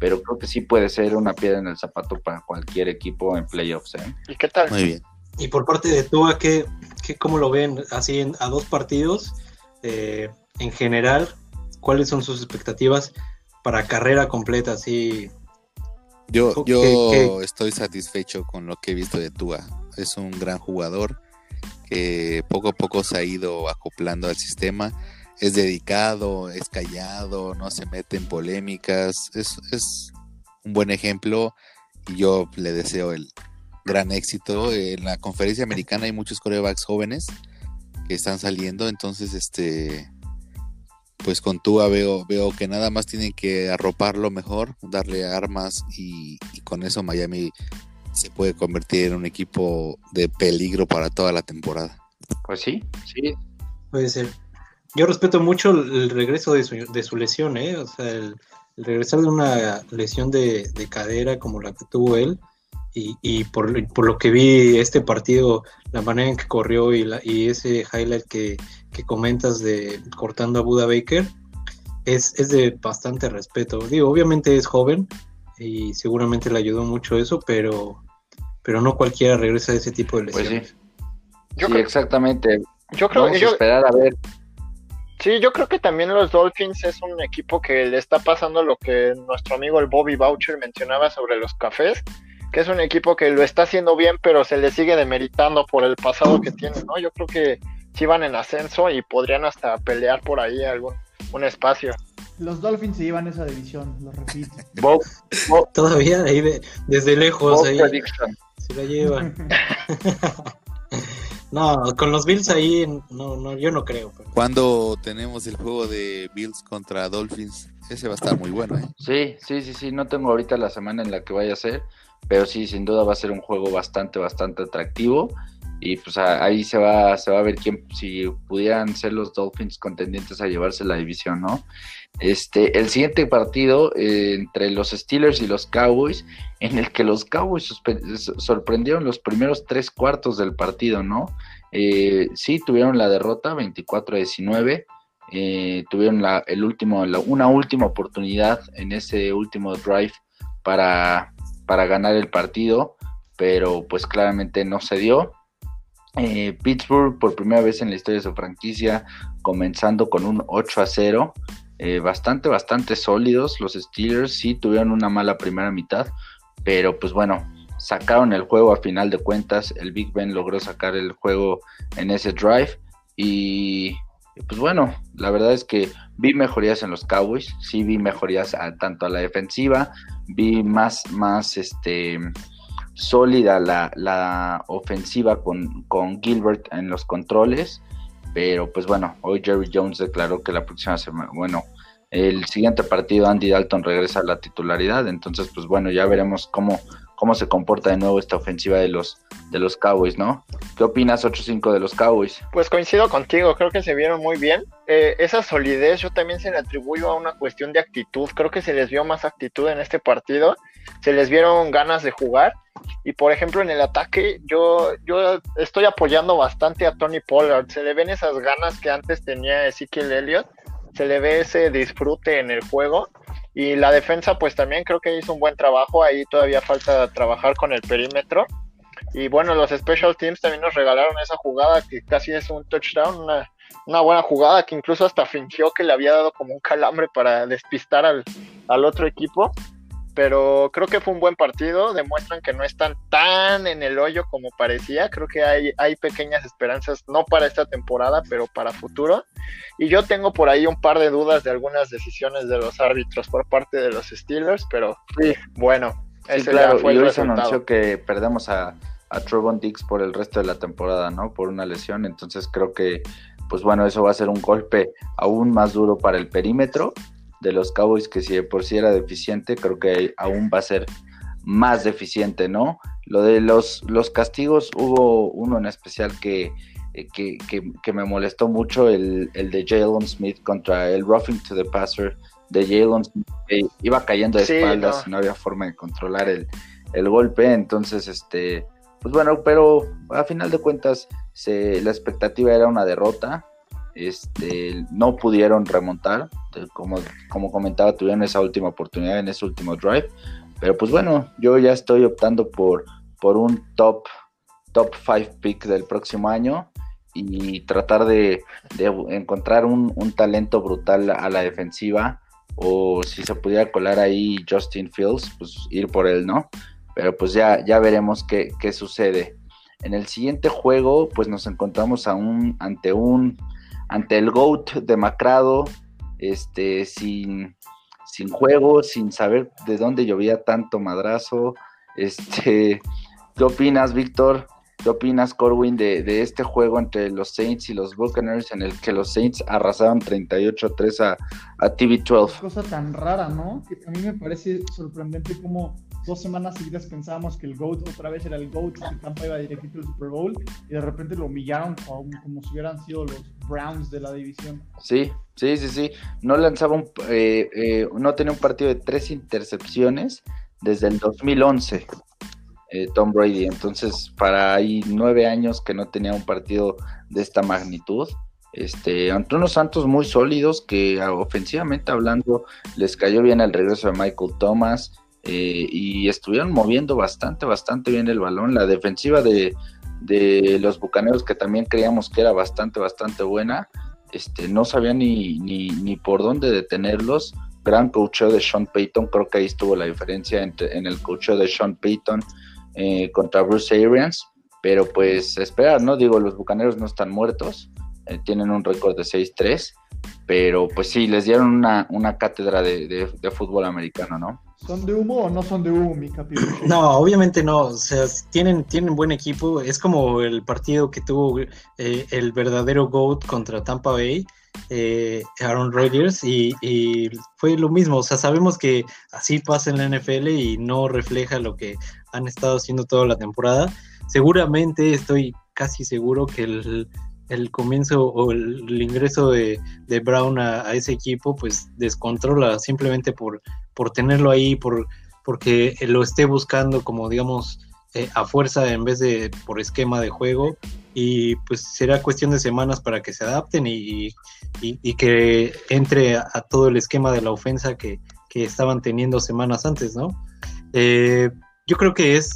S2: pero creo que sí puede ser una piedra en el zapato para cualquier equipo en playoffs. ¿eh?
S4: ¿Y qué tal?
S3: Muy bien.
S5: Y por parte de Tua, ¿qué, qué, ¿cómo lo ven así a dos partidos? Eh, en general, ¿cuáles son sus expectativas para carrera completa? Así,
S3: yo yo estoy satisfecho con lo que he visto de Tua. Es un gran jugador que poco a poco se ha ido acoplando al sistema es dedicado, es callado, no se mete en polémicas, es, es un buen ejemplo y yo le deseo el gran éxito. En la conferencia americana hay muchos corebacks jóvenes que están saliendo, entonces este pues con Tua veo, veo que nada más tienen que arroparlo mejor, darle armas y, y, con eso Miami se puede convertir en un equipo de peligro para toda la temporada.
S2: Pues sí, sí.
S5: Puede ser yo respeto mucho el regreso de su, de su lesión, ¿eh? O sea, el, regresar de una lesión de, cadera como la que tuvo él, y, y por, lo que vi este partido, la manera en que corrió y, la, y ese highlight que, que comentas de cortando a Buda Baker, es, es de bastante respeto. Digo, obviamente es joven y seguramente le ayudó mucho eso, pero, pero no cualquiera regresa a ese tipo de
S2: pues
S5: lesiones.
S2: sí. exactamente.
S4: Yo creo
S2: que esperar a ver
S4: Sí, yo creo que también los Dolphins es un equipo que le está pasando lo que nuestro amigo el Bobby Boucher mencionaba sobre los cafés, que es un equipo que lo está haciendo bien, pero se le sigue demeritando por el pasado que tiene, ¿no? Yo creo que sí van en ascenso y podrían hasta pelear por ahí algún un espacio.
S6: Los Dolphins se llevan esa división, lo repito.
S2: Bob, Bob-
S5: Todavía ahí de- desde lejos
S2: Bob
S5: ahí se la llevan. no, con los Bills ahí no, no, yo no creo. pero-
S3: Cuando tenemos el juego de Bills contra Dolphins, ese va a estar muy bueno, ¿eh?
S2: Sí, sí, sí, sí, no tengo ahorita la semana en la que vaya a ser, pero sí, sin duda va a ser un juego bastante, bastante atractivo y pues ahí se va, se va a ver quién, si pudieran ser los Dolphins contendientes a llevarse la división, ¿no? Este, el siguiente partido eh, entre los Steelers y los Cowboys, en el que los Cowboys sorprendieron los primeros tres cuartos del partido, ¿no? Eh, sí, tuvieron la derrota 24-19, eh, tuvieron la, el último, la- una última oportunidad en ese último drive para, para ganar el partido, pero pues claramente no se dio. Eh, Pittsburgh por primera vez en la historia de su franquicia, comenzando con un 8 a 0. eh, bastante, bastante sólidos. Los Steelers sí tuvieron una mala primera mitad, pero pues bueno, sacaron el juego a final de cuentas. El Big Ben logró sacar el juego en ese drive y pues bueno, la verdad es que vi mejorías en los Cowboys, sí vi mejorías a- tanto a la defensiva, vi más, más este sólida la, la ofensiva con, con Gilbert en los controles, pero pues bueno, hoy Jerry Jones declaró que la próxima semana, bueno, el siguiente partido Andy Dalton regresa a la titularidad, entonces pues bueno, ya veremos cómo, cómo se comporta de nuevo esta ofensiva de los, de los Cowboys, ¿no? ¿Qué opinas 8-5 de los Cowboys?
S4: Pues coincido contigo, creo que se vieron muy bien. Eh, esa solidez yo también se le atribuyo a una cuestión de actitud. Creo que se les vio más actitud en este partido, se les vieron ganas de jugar. Y por ejemplo, en el ataque, yo, yo estoy apoyando bastante a Tony Pollard. Se le ven esas ganas que antes tenía Ezekiel Elliott, se le ve ese disfrute en el juego. Y la defensa, pues también creo que hizo un buen trabajo. Ahí todavía falta trabajar con el perímetro. Y bueno, los Special Teams también nos regalaron esa jugada que casi es un touchdown, una, buena jugada que incluso hasta fingió que le había dado como un calambre para despistar al, al otro equipo. Pero creo que fue un buen partido, demuestran que no están tan en el hoyo como parecía. Creo que hay, hay pequeñas esperanzas, no para esta temporada, pero para futuro. Y yo tengo por ahí un par de dudas de algunas decisiones de los árbitros por parte de los Steelers, pero
S2: Sí.
S4: bueno,
S2: Sí,
S4: ese
S2: claro,
S4: fue
S2: y
S4: el
S2: hoy se anunció que perdemos a, a Trevon Dix por el resto de la temporada, ¿no? Por una lesión, entonces creo que, pues bueno, eso va a ser un golpe aún más duro para el perímetro de los Cowboys, que si de por sí era deficiente, creo que aún va a ser más deficiente, ¿no? Lo de los, los castigos, hubo uno en especial que, eh, que, que, que me molestó mucho, el, el de Jalen Smith contra el roughing to the passer de Jalen Smith, que iba cayendo de
S4: Sí,
S2: espaldas
S4: no.
S2: y no había forma de controlar el, el golpe, entonces, este, pues bueno, pero a final de cuentas, se, la expectativa era una derrota, este, no pudieron remontar, como, como comentaba, tuvieron esa última oportunidad en ese último drive, pero pues bueno, yo ya estoy optando por, por un top top 5 pick del próximo año y tratar de, encontrar un, un talento brutal a la defensiva o si se pudiera colar ahí Justin Fields, pues ir por él, ¿no? Pero pues ya, ya veremos qué, qué sucede. En el siguiente juego, pues nos encontramos aún ante un ante el GOAT demacrado, este, sin, sin juego, sin saber de dónde llovía tanto madrazo. Este, ¿qué opinas, Víctor? ¿Qué opinas, Corwin, de, de, este juego entre los Saints y los Buccaneers en el que los Saints arrasaron 38-3 a, a TV12?
S6: Cosa tan rara, ¿no? Que a mí me parece sorprendente como dos semanas seguidas pensábamos que el GOAT otra vez era el GOAT, que Tampa iba directito al Super Bowl y de repente lo humillaron como, como, si hubieran sido los Browns de la división.
S2: Sí, sí, sí, sí. No lanzaba un, eh, eh, no tenía un partido de tres intercepciones desde el 2011. Eh, Tom Brady. Entonces, para ahí nueve años que no tenía un partido de esta magnitud. Este, ante unos Santos muy sólidos que ofensivamente hablando les cayó bien el regreso de Michael Thomas eh, y estuvieron moviendo bastante, bastante bien el balón. La defensiva de, de, los Bucaneros que también creíamos que era bastante, bastante buena, este, no sabía ni, ni, ni por dónde detenerlos. Gran coacheo de Sean Payton, creo que ahí estuvo la diferencia entre, en el coacheo de Sean Payton eh, contra Bruce Arians, pero pues esperar, ¿no? Digo, los Bucaneros no están muertos, eh, tienen un récord de 6-3, pero pues sí, les dieron una, una cátedra de, de, fútbol americano, ¿no?
S6: ¿Son de humo o no son de humo, mi capítulo?
S5: No, obviamente no. O sea, tienen, tienen buen equipo. Es como el partido que tuvo eh, el verdadero GOAT contra Tampa Bay, eh, Aaron Rodgers, y, y, fue lo mismo. O sea, sabemos que así pasa en la NFL y no refleja lo que han estado haciendo toda la temporada. Seguramente estoy casi seguro que el, el comienzo o el, ingreso de, Brown a, ese equipo, pues descontrola simplemente por, por tenerlo ahí, por, porque lo esté buscando como digamos eh, a fuerza en vez de por esquema de juego y pues será cuestión de semanas para que se adapten y, que entre a, todo el esquema de la ofensa que, estaban teniendo semanas antes, ¿no? Eh, yo creo que es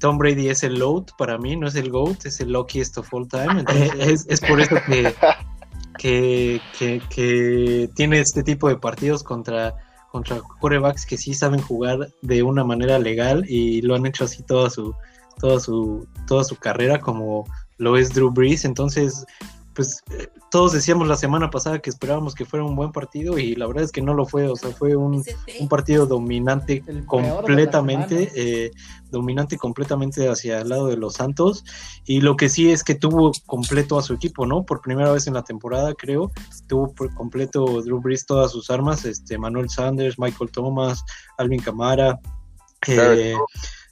S5: Tom Brady es el load para mí, no es el GOAT, es el luckiest of all time. es, por eso que, que, tiene este tipo de partidos contra, contra quarterbacks que sí saben jugar de una manera legal y lo han hecho así toda su, toda su, toda su carrera, como lo es Drew Brees. Entonces, pues eh, todos decíamos la semana pasada que esperábamos que fuera un buen partido y la verdad es que no lo fue, o sea, fue un, partido dominante completamente, eh, dominante completamente hacia el lado de los Santos y lo que sí es que tuvo completo a su equipo, ¿no? Por primera vez en la temporada, creo, tuvo por completo Drew Brees todas sus armas, este Manuel Sanders, Michael Thomas, Alvin Camara, eh,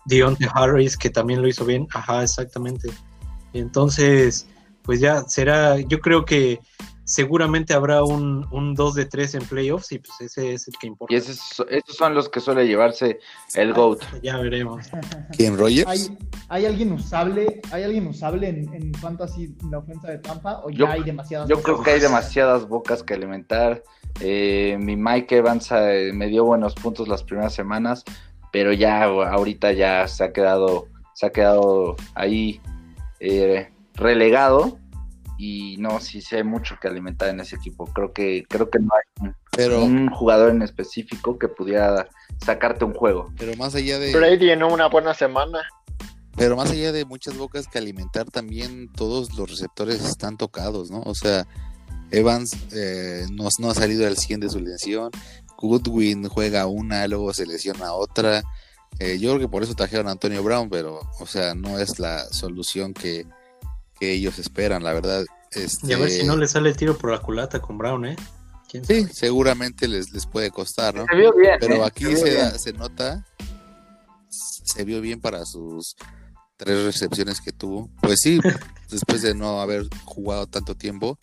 S5: Deontay Harris, que también lo hizo bien, ajá, exactamente. Entonces, pues ya será, yo creo que seguramente habrá un, un 2 de 3 en playoffs y pues ese es el que importa.
S2: Y esos, son los que suele llevarse el GOAT.
S5: Ya veremos.
S3: ¿Quién, Rogers?
S6: ¿Hay, ¿Hay, alguien usable, ¿hay alguien usable en, en Fantasy en la ofensa de Tampa o ya hay demasiadas
S2: Yo creo que hay demasiadas bocas que alimentar. Eh, mi Mike Evans eh, me dio buenos puntos las primeras semanas, pero ya ahorita ya se ha quedado, se ha quedado ahí eh, relegado y no, sí, sí hay mucho que alimentar en ese equipo. Creo que, creo que no hay un, jugador en específico que pudiera sacarte un juego.
S3: Pero más allá de.
S4: Brady en una buena semana.
S3: Pero más allá de muchas bocas que alimentar, también todos los receptores están tocados, ¿no? O sea, Evans eh, no, no, ha salido al 100 de su lesión. Goodwin juega una, luego se lesiona otra. Eh, yo creo que por eso trajeron a Antonio Brown, pero, o sea, no es la solución que, que ellos esperan, la verdad. Este...
S5: Y a ver si no le sale el tiro por la culata con Brown, ¿eh?
S3: sí, seguramente les, les puede costar, ¿no?
S2: Se vio bien,
S3: Pero
S2: ¿eh?
S3: aquí se, se, nota, se vio bien para sus tres recepciones que tuvo. Pues sí, después de no haber jugado tanto tiempo,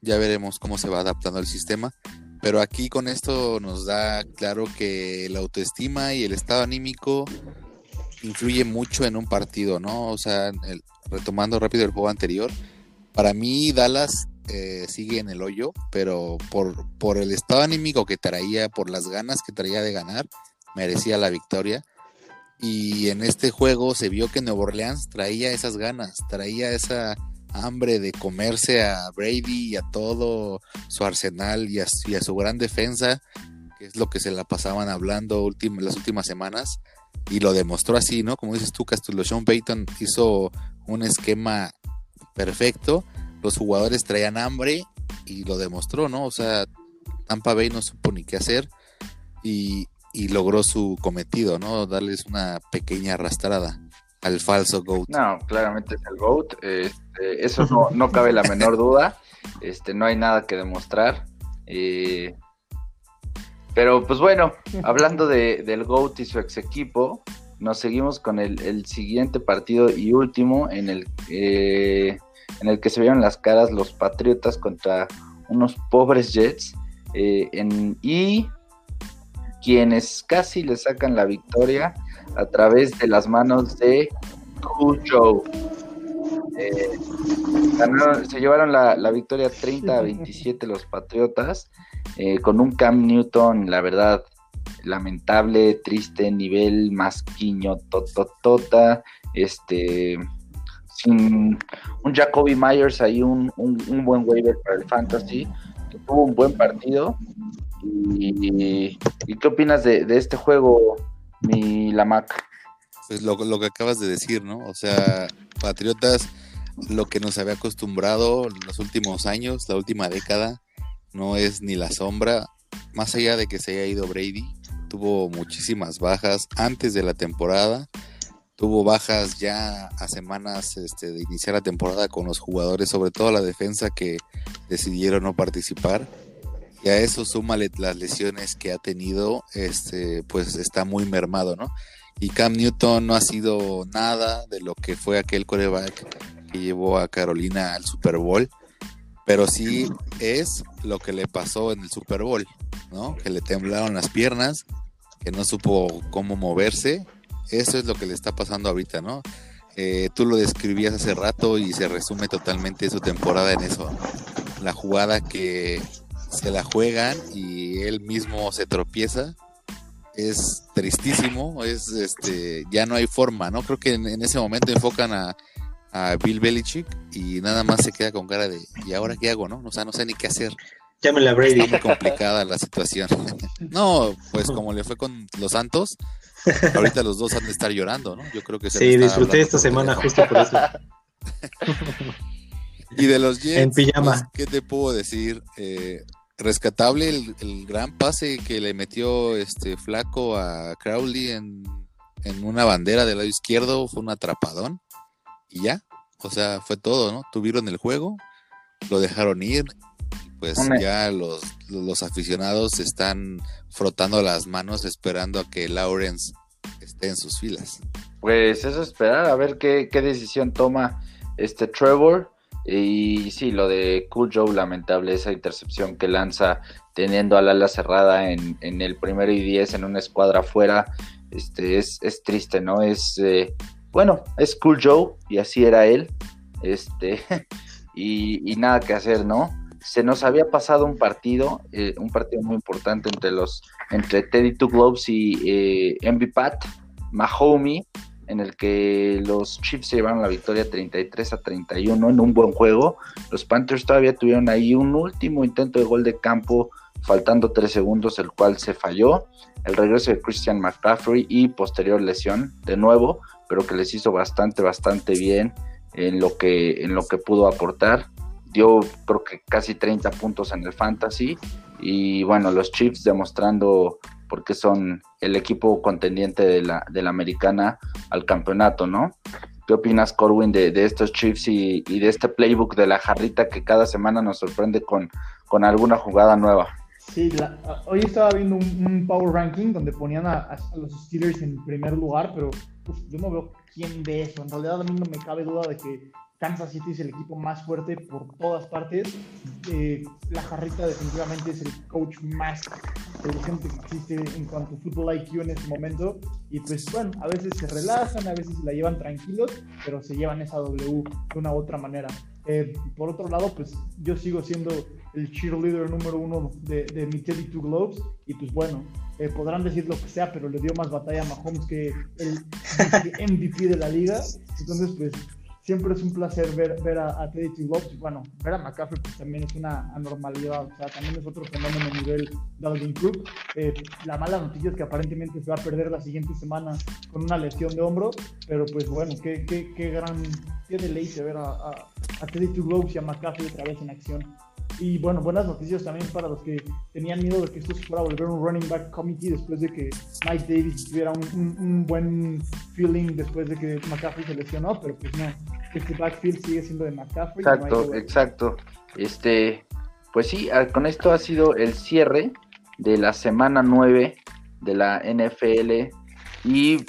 S3: ya veremos cómo se va adaptando el sistema. Pero aquí con esto nos da claro que la autoestima y el estado anímico influye mucho en un partido, ¿no? O sea, el, retomando rápido el juego anterior, para mí Dallas eh, sigue en el hoyo, pero por, por el estado anímico que traía, por las ganas que traía de ganar, merecía la victoria. Y en este juego se vio que Nuevo Orleans traía esas ganas, traía esa hambre de comerse a Brady y a todo su arsenal y a, su gran defensa, que es lo que se la pasaban hablando las últimas semanas, y lo demostró así, ¿no? Como dices tú, Castillo, Sean Payton hizo un esquema perfecto, los jugadores traían hambre y lo demostró, ¿no? O sea, Tampa Bay no supo ni qué hacer y, logró su cometido, ¿no? Darles una pequeña arrastrada al falso GOAT.
S2: No, claramente es el GOAT, este, eso no, no, cabe la menor duda, este, no hay nada que demostrar. Eh, pero pues bueno, hablando de, del GOAT y su ex equipo, nos seguimos con el, siguiente partido y último en el, eh, en el que se vieron las caras los Patriotas contra unos pobres Jets eh, y quienes casi le sacan la victoria a través de las manos de Cujo. Eh, se llevaron la, la, victoria 30 a 27 los Patriotas con un Cam Newton, la verdad, lamentable, triste, nivel masquiño, tototota, este, sin un Jacoby Myers ahí, un, un, buen waiver para el fantasy, que tuvo un buen partido. ¿Y, qué opinas de, este juego, mi Lamac?
S3: Pues lo, lo, que acabas de decir, ¿no? O sea, Patriotas lo que nos había acostumbrado los últimos años, la última década, no es ni la sombra. Más allá de que se haya ido Brady, tuvo muchísimas bajas antes de la temporada. Tuvo bajas ya a semanas este, de iniciar la temporada con los jugadores, sobre todo la defensa que decidieron no participar. Y a eso súmale las lesiones que ha tenido, este, pues está muy mermado, ¿no? Y Cam Newton no ha sido nada de lo que fue aquel coreback que llevó a Carolina al Super Bowl, pero sí es lo que le pasó en el Super Bowl, ¿no? Que le temblaron las piernas, que no supo cómo moverse. Eso es lo que le está pasando ahorita, ¿no? Eh, tú lo describías hace rato y se resume totalmente su temporada en eso. La jugada que se la juegan y él mismo se tropieza es tristísimo, es este, ya no hay forma, ¿no? Creo que en, ese momento enfocan a, Bill Belichick y nada más se queda con cara de, ¿y ahora qué hago, no? O sea, no sé ni qué hacer.
S5: Llámela Brady.
S3: Está muy complicada la situación. no, pues como le fue con los Santos, ahorita los dos han de estar llorando, ¿no? Yo creo que
S5: se Sí, disfruté esta semana justo por eso.
S3: y de los Jets,
S5: en pijama. Pues,
S3: ¿qué te puedo decir? Eh, rescatable el, gran pase que le metió este flaco a Crowley en, una bandera del lado izquierdo, fue un atrapadón y ya, o sea, fue todo, ¿no? Tuvieron el juego, lo dejaron ir, pues ya los, los aficionados están frotando las manos esperando a que Lawrence esté en sus filas.
S2: Pues eso esperar, a ver qué, qué decisión toma este Trevor y sí, lo de Cool Joe, lamentable, esa intercepción que lanza teniendo al ala cerrada en, el primero y diez en una escuadra afuera, este, es, es triste, ¿no? Es, eh, bueno, es Cool Joe y así era él, este, y, nada que hacer, ¿no? Se nos había pasado un partido, eh, un partido muy importante entre los, entre Teddy Two Globes y eh, Pat, Mahomie, en el que los Chiefs se llevaron la victoria 33 a 31 en un buen juego. Los Panthers todavía tuvieron ahí un último intento de gol de campo, faltando 3 segundos, el cual se falló. El regreso de Christian McCaffrey y posterior lesión de nuevo, pero que les hizo bastante, bastante bien en lo que, en lo que pudo aportar. Dio creo que casi 30 puntos en el fantasy. Y bueno, los Chiefs demostrando porque son el equipo contendiente de la, de la americana al campeonato, ¿no? ¿Qué opinas, Corwin, de, estos Chiefs y, de este playbook de la jarrita que cada semana nos sorprende con, con alguna jugada nueva?
S6: Sí, hoy estaba viendo un, Power Ranking donde ponían a, los Steelers en primer lugar, pero yo no veo quién ve eso. En realidad a mí no me cabe duda de que Kansas City es el equipo más fuerte por todas partes. Eh, la Jarrita definitivamente es el coach más inteligente que existe en cuanto a fútbol IQ en este momento. Y pues bueno, a veces se relajan, a veces se la llevan tranquilos, pero se llevan esa W de una u otra manera. Eh, por otro lado, pues yo sigo siendo el cheerleader número uno de, de mi Teddy Two Globes. Y pues bueno, eh, podrán decir lo que sea, pero le dio más batalla a Mahomes que el MVP de la liga. Entonces, pues siempre es un placer ver, ver a, a Teddy Lopes. Bueno, ver a McCaffrey pues, también es una anormalidad, o sea, también es otro fenómeno nivel Dalvin Cook. Eh, la mala noticia es que aparentemente se va a perder la siguiente semana con una lesión de hombro, pero pues bueno, qué, qué, qué gran, qué deleite ver a, a, a Teddy Lopes y a McCaffrey otra vez en acción. Y bueno, buenas noticias también para los que tenían miedo de que esto se fuera a volver un running back committee después de que Mike Davis tuviera un, un, buen feeling después de que McCaffrey se lesionó, pero pues no, este backfield sigue siendo de McCaffrey.
S2: Exacto, exacto. Este, pues sí, con esto ha sido el cierre de la semana 9 de la NFL y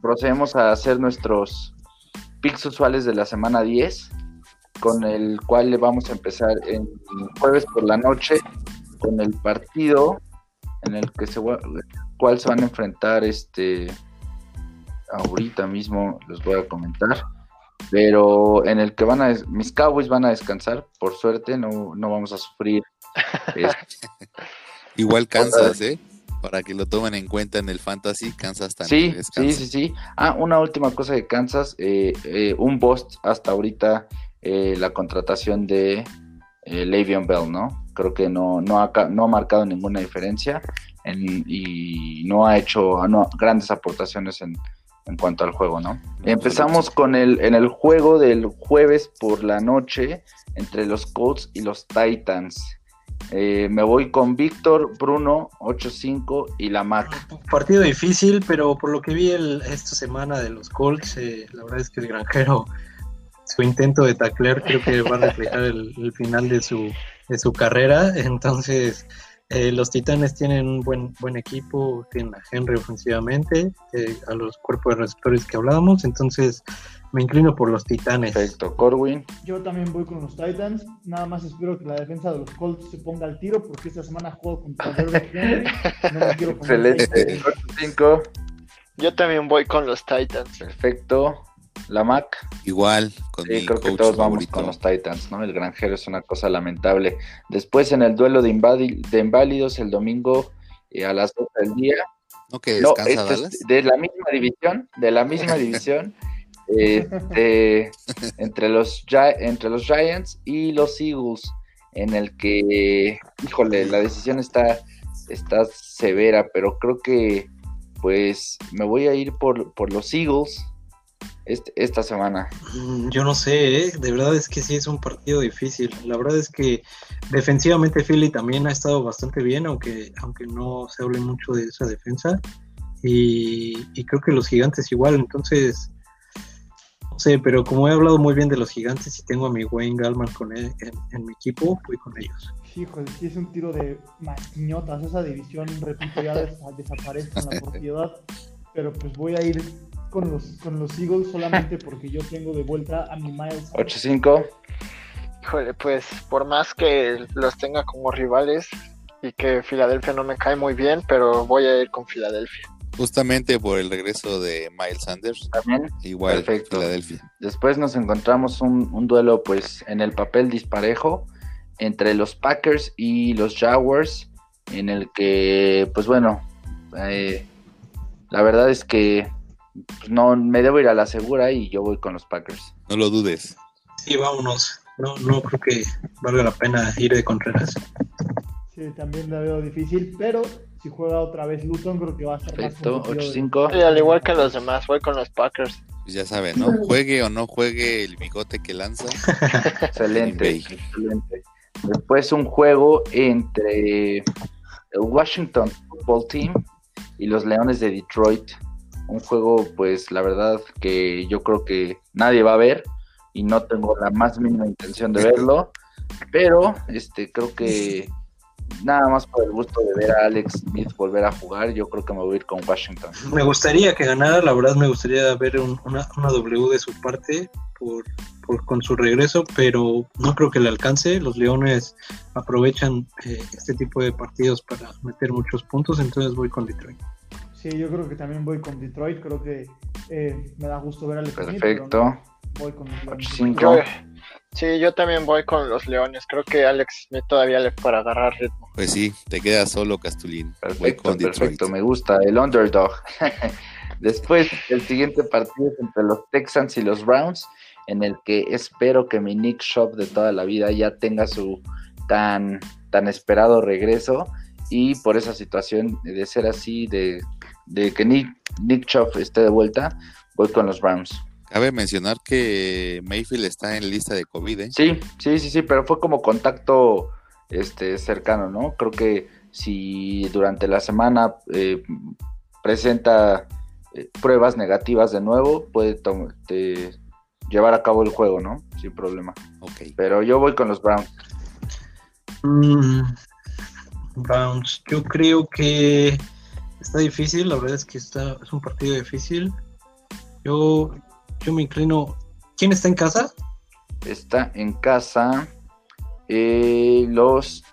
S2: procedemos a hacer nuestros picks usuales de la semana 10 con el cual le vamos a empezar en jueves por la noche con el partido en el que se cual se van a enfrentar este ahorita mismo les voy a comentar pero en el que van a mis Cowboys van a descansar por suerte no, no vamos a sufrir.
S3: Igual Kansas eh para que lo tomen en cuenta en el fantasy Kansas
S2: también sí sí sí sí. Ah una última cosa de Kansas eh, eh, un bust hasta ahorita eh, la contratación de eh, Le'Veon Bell, ¿no? Creo que no, no, ha, no ha marcado ninguna diferencia y no ha hecho grandes aportaciones en, en cuanto al juego, ¿no? Empezamos con el, en el juego del jueves por la noche entre los Colts y los Titans. Eh, me voy con Víctor, Bruno, 8-5 y la Mac.
S5: Partido difícil, pero por lo que vi el, esta semana de los Colts, eh, la verdad es que el granjero, su intento de taclear creo que va a reflejar el, el final de su, de su carrera. Entonces, eh, los Titanes tienen un buen, buen equipo, tienen a Henry ofensivamente, eh, a los cuerpos de receptores que hablábamos, entonces me inclino por los Titanes.
S2: Perfecto, Corwin.
S6: Yo también voy con los Titans. Nada más espero que la defensa de los Colts se ponga al tiro porque esta semana juego contra Derrick Henry. No me quiero
S2: Excelente. 8-5.
S4: Yo también voy con los Titans.
S2: Perfecto. La Mac.
S3: Igual, con
S2: Sí, creo que todos vamos con los Titans, ¿no? El granjero es una cosa lamentable. Después en el duelo de, inválidos el domingo eh, a las 12 del día.
S3: ¿No que
S2: No, este es de la misma división, de la misma división, este, entre, los, entre los Giants y los Eagles, en el que, híjole, la decisión está, está severa, pero creo que pues me voy a ir por, por los Eagles este- esta semana.
S5: Mm, Yo no sé, ¿eh? de verdad es que sí es un partido difícil. La verdad es que defensivamente Philly también ha estado bastante bien, aunque, aunque no se hable mucho de esa defensa. Y, y creo que los gigantes igual, entonces, no sé, pero como he hablado muy bien de los gigantes y tengo a mi Wayne Gallman con él en, en mi equipo, voy con ellos.
S6: Híjole, sí es un tiro de maquiñotas. Esa división, repito, ya des- desaparece en la propiedad. Pero pues voy a ir con los, con los Eagles solamente porque yo tengo de vuelta a mi Miles.
S2: 8-5.
S4: Híjole, pues por más que los tenga como rivales y que Filadelfia no me cae muy bien, pero voy a ir con Filadelfia.
S3: Justamente por el regreso de Miles Sanders,
S2: También.
S3: igual
S2: Perfecto.
S3: Filadelfia.
S2: Después nos encontramos un, un duelo, pues, en el papel disparejo entre los Packers y los Jaguars, en el que, pues bueno, eh, la verdad es que pues, no me debo ir a la segura y yo voy con los Packers.
S3: No lo dudes.
S5: Sí, vámonos. No, no creo que valga la pena ir de Contreras.
S6: Sí, también la veo difícil, pero si juega otra vez Luton, creo que va a ser más
S2: Perfecto,
S6: de-
S2: 8-5.
S4: Y al igual que los demás, voy con los Packers.
S3: Pues ya saben, ¿no? Juegue o no juegue el bigote que lanza.
S2: Excelente, excelente. Después un juego entre el Washington Football Team y los Leones de Detroit. Un juego, pues la verdad que yo creo que nadie va a ver y no tengo la más mínima intención de verlo, pero este creo que nada más por el gusto de ver a Alex Smith volver a jugar, yo creo que me voy a ir con Washington.
S5: Me gustaría que ganara, la verdad me gustaría ver un- una, una W de su parte por, con su regreso, pero no creo que le alcance. Los Leones aprovechan eh, este tipo de partidos para meter muchos puntos, entonces voy con Detroit.
S6: Sí, yo creo que también voy con Detroit. Creo que eh, me da gusto ver al
S2: Perfecto.
S6: Voy con los Leones.
S2: 8-5.
S4: Yo- sí, yo también voy con los Leones. Creo que Alex Smith todavía le para agarrar ritmo.
S3: Pues sí, te quedas solo, Castulín. Voy
S2: Perfecto,
S3: con Detroit.
S2: perfecto, me gusta el underdog. Después, el siguiente partido es entre los Texans y los Browns, en el que espero que mi Nick Shop de toda la vida ya tenga su tan, tan esperado regreso. Y por esa situación de ser así, de, de que Nick, Nick Chubb esté de vuelta, voy con los Browns.
S3: Cabe mencionar que Mayfield está en lista de COVID, ¿eh?
S2: Sí, sí, sí, sí, pero fue como contacto este, cercano, ¿no? Creo que si durante la semana eh, presenta eh, pruebas negativas de nuevo, puede te- llevar a cabo el juego, ¿no? Sin problema.
S3: Ok.
S2: Pero yo voy con los Browns.
S5: Mm, Browns, yo creo que está difícil, la verdad es que está, es un partido difícil. Yo, yo me inclino. ¿Quién está en casa?
S2: Está en casa eh, los,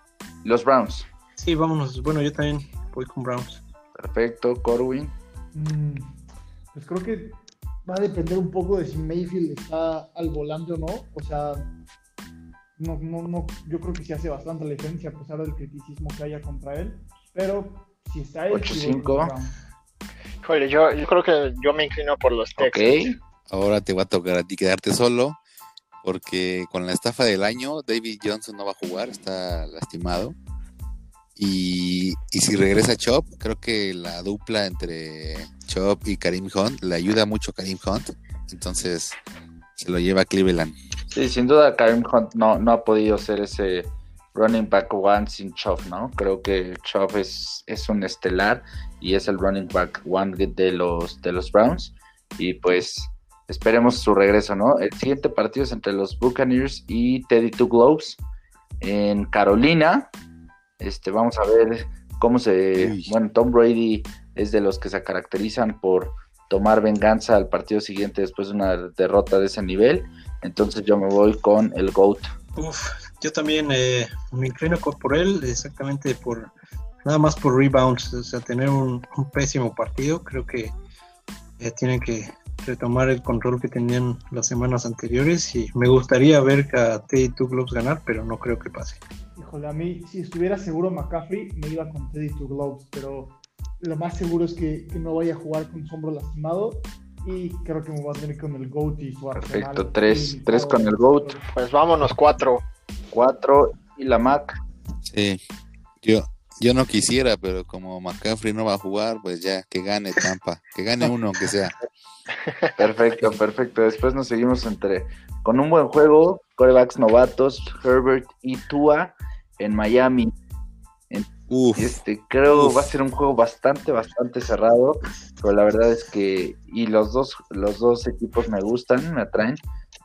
S2: los Browns.
S5: Sí, vámonos. Bueno, yo también voy con Browns.
S2: Perfecto, Corwin.
S6: Mm, pues creo que va a depender un poco de si Mayfield está al volante o no. O sea, no, no, no, yo creo que sí hace bastante la diferencia a pesar del criticismo que haya contra él. Pero si está él, sí voy con
S2: 8-5.
S6: los Browns.
S4: Híjole, yo, yo creo que yo me inclino por los
S2: Ok.
S4: Texans.
S3: Ahora te va a tocar a ti quedarte solo, porque con la estafa del año, David Johnson no va a jugar, está lastimado. Y, y si regresa Chop, creo que la dupla entre Chop y Karim Hunt le ayuda mucho a Karim Hunt. Entonces se lo lleva a Cleveland.
S2: Sí, sin duda Karim Hunt no, no ha podido ser ese running back one sin Chop, ¿no? Creo que Chop es, es un estelar y es el running back one de los, de los Browns. Y pues esperemos su regreso, ¿no? El siguiente partido es entre los Buccaneers y Teddy Two Globes en Carolina. Este, vamos a ver cómo se.
S3: Uy.
S2: Bueno, Tom Brady es de los que se caracterizan por tomar venganza al partido siguiente después de una derrota de ese nivel. Entonces yo me voy con el GOAT.
S5: Uf, yo también eh, me inclino por él, exactamente por nada más por rebounds, o sea, tener un, un pésimo partido, creo que eh, tienen que retomar el control que tenían las semanas anteriores y me gustaría ver a Teddy Two Globes ganar, pero no creo que pase.
S6: Híjole, a mí, si estuviera seguro McCaffrey, me iba con Teddy Two Gloves, pero lo más seguro es que, que no vaya a jugar con su hombro lastimado y creo que me voy a tener con el GOAT y su
S2: Perfecto,
S6: arsenal
S2: tres- tres con el GOAT.
S4: Pues vámonos cuatro.
S2: 4 y la Mac.
S3: Sí. Yo, yo no quisiera, pero como McCaffrey no va a jugar, pues ya que gane Tampa. Que gane uno, aunque sea.
S2: Perfecto, perfecto. Después nos seguimos entre con un buen juego, corebacks novatos, Herbert y Tua en Miami.
S3: Uf,
S2: Este, creo
S3: Uf.
S2: va a ser un juego bastante, bastante cerrado, pero la verdad es que y los dos, los dos equipos me gustan, me atraen,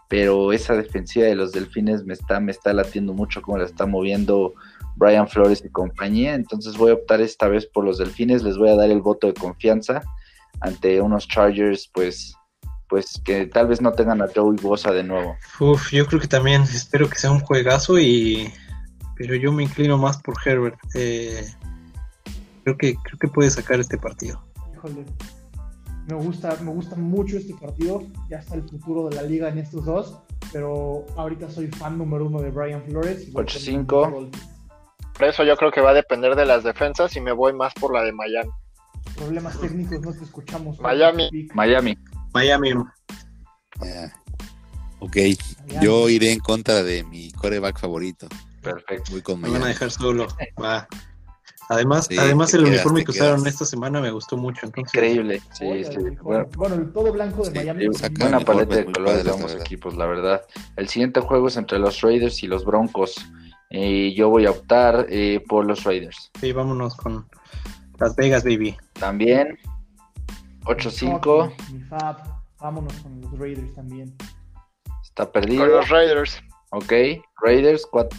S2: pero esa defensiva de los Delfines me está, me está latiendo mucho como la está moviendo Brian Flores y compañía, entonces voy a optar esta vez por los Delfines, les voy a dar el voto de confianza ante unos Chargers, pues, pues que tal vez no tengan a Joey Bosa de nuevo.
S5: Uf, yo creo que también espero que sea un juegazo y pero yo me inclino más por Herbert. Eh, creo que creo que puede sacar este partido.
S6: Híjole, me gusta, me gusta mucho este partido, ya está el futuro de la liga en estos dos, pero ahorita soy fan número uno de Brian Flores. y voy con
S2: 8-5.
S6: los Dolphins.
S4: Por eso yo creo que va a depender de las defensas y me voy más por la de Miami.
S6: Problemas técnicos, no te escuchamos.
S4: Miami.
S2: Miami.
S5: Miami.
S3: ya. Ok, yo iré en contra de mi coreback favorito.
S2: Perfecto.
S3: Voy con
S5: Me van a
S3: Miami.
S5: dejar solo. Va. Además,
S3: Sí,
S5: además el
S3: quedas,
S5: uniforme que usaron esta semana me gustó mucho. Entonces,
S2: Increíble. Sí,
S6: Órale,
S2: sí. Bueno,
S6: Bueno, el todo blanco de
S3: Sí,
S6: Miami.
S2: Buena paleta de colores de ambos equipos, la verdad. El siguiente juego es entre los Raiders y los Broncos. Y yo voy a optar eh, por los Raiders.
S5: sí, vámonos con Las Vegas, baby.
S2: También 8-5
S6: Mi Fab, vámonos con los Raiders también.
S2: está
S4: Con
S2: perdido.
S4: los Raiders.
S2: Ok, Raiders 4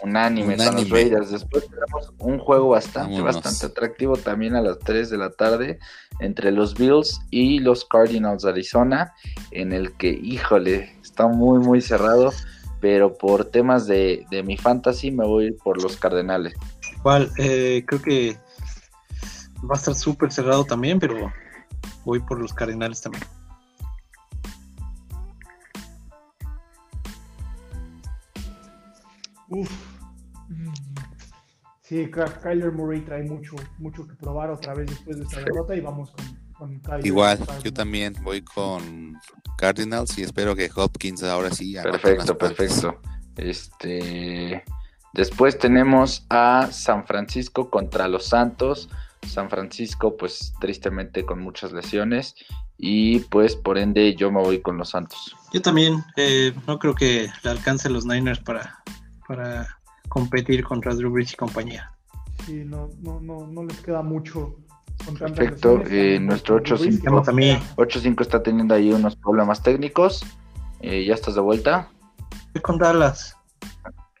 S2: Unánime, con los. Raiders. Después tenemos un juego bastante,
S3: Vámonos.
S2: bastante atractivo también a las 3 de la tarde entre los Bills y los Cardinals de Arizona, en el que, híjole, está muy, muy cerrado, pero por temas de, de mi fantasy me voy por los Cardenales.
S5: Igual, eh, creo que va a estar súper cerrado también, pero voy por los Cardenales también.
S6: Uf. Sí, Ky- Kyler Murray trae mucho, mucho que probar otra vez después de esta derrota y vamos con, con Kyler.
S3: Igual,
S6: Cardinals.
S3: yo también voy con Cardinals y espero que Hopkins ahora sí
S2: Perfecto, perfecto. Este, después tenemos a San Francisco contra los Santos. San Francisco, pues tristemente con muchas lesiones y pues por ende yo me voy con los Santos.
S5: Yo también eh, no creo que le alcance los Niners para, para competir contra Drew Brees y compañía.
S6: Sí, no, no, no, no les queda mucho.
S2: Perfecto, eh, nuestro
S6: con Drew Brees,
S2: 8-5
S6: que no
S5: también.
S6: queda.
S2: 8-5 está teniendo ahí unos problemas técnicos. Eh, ¿Ya estás de vuelta?
S5: Voy con Dallas.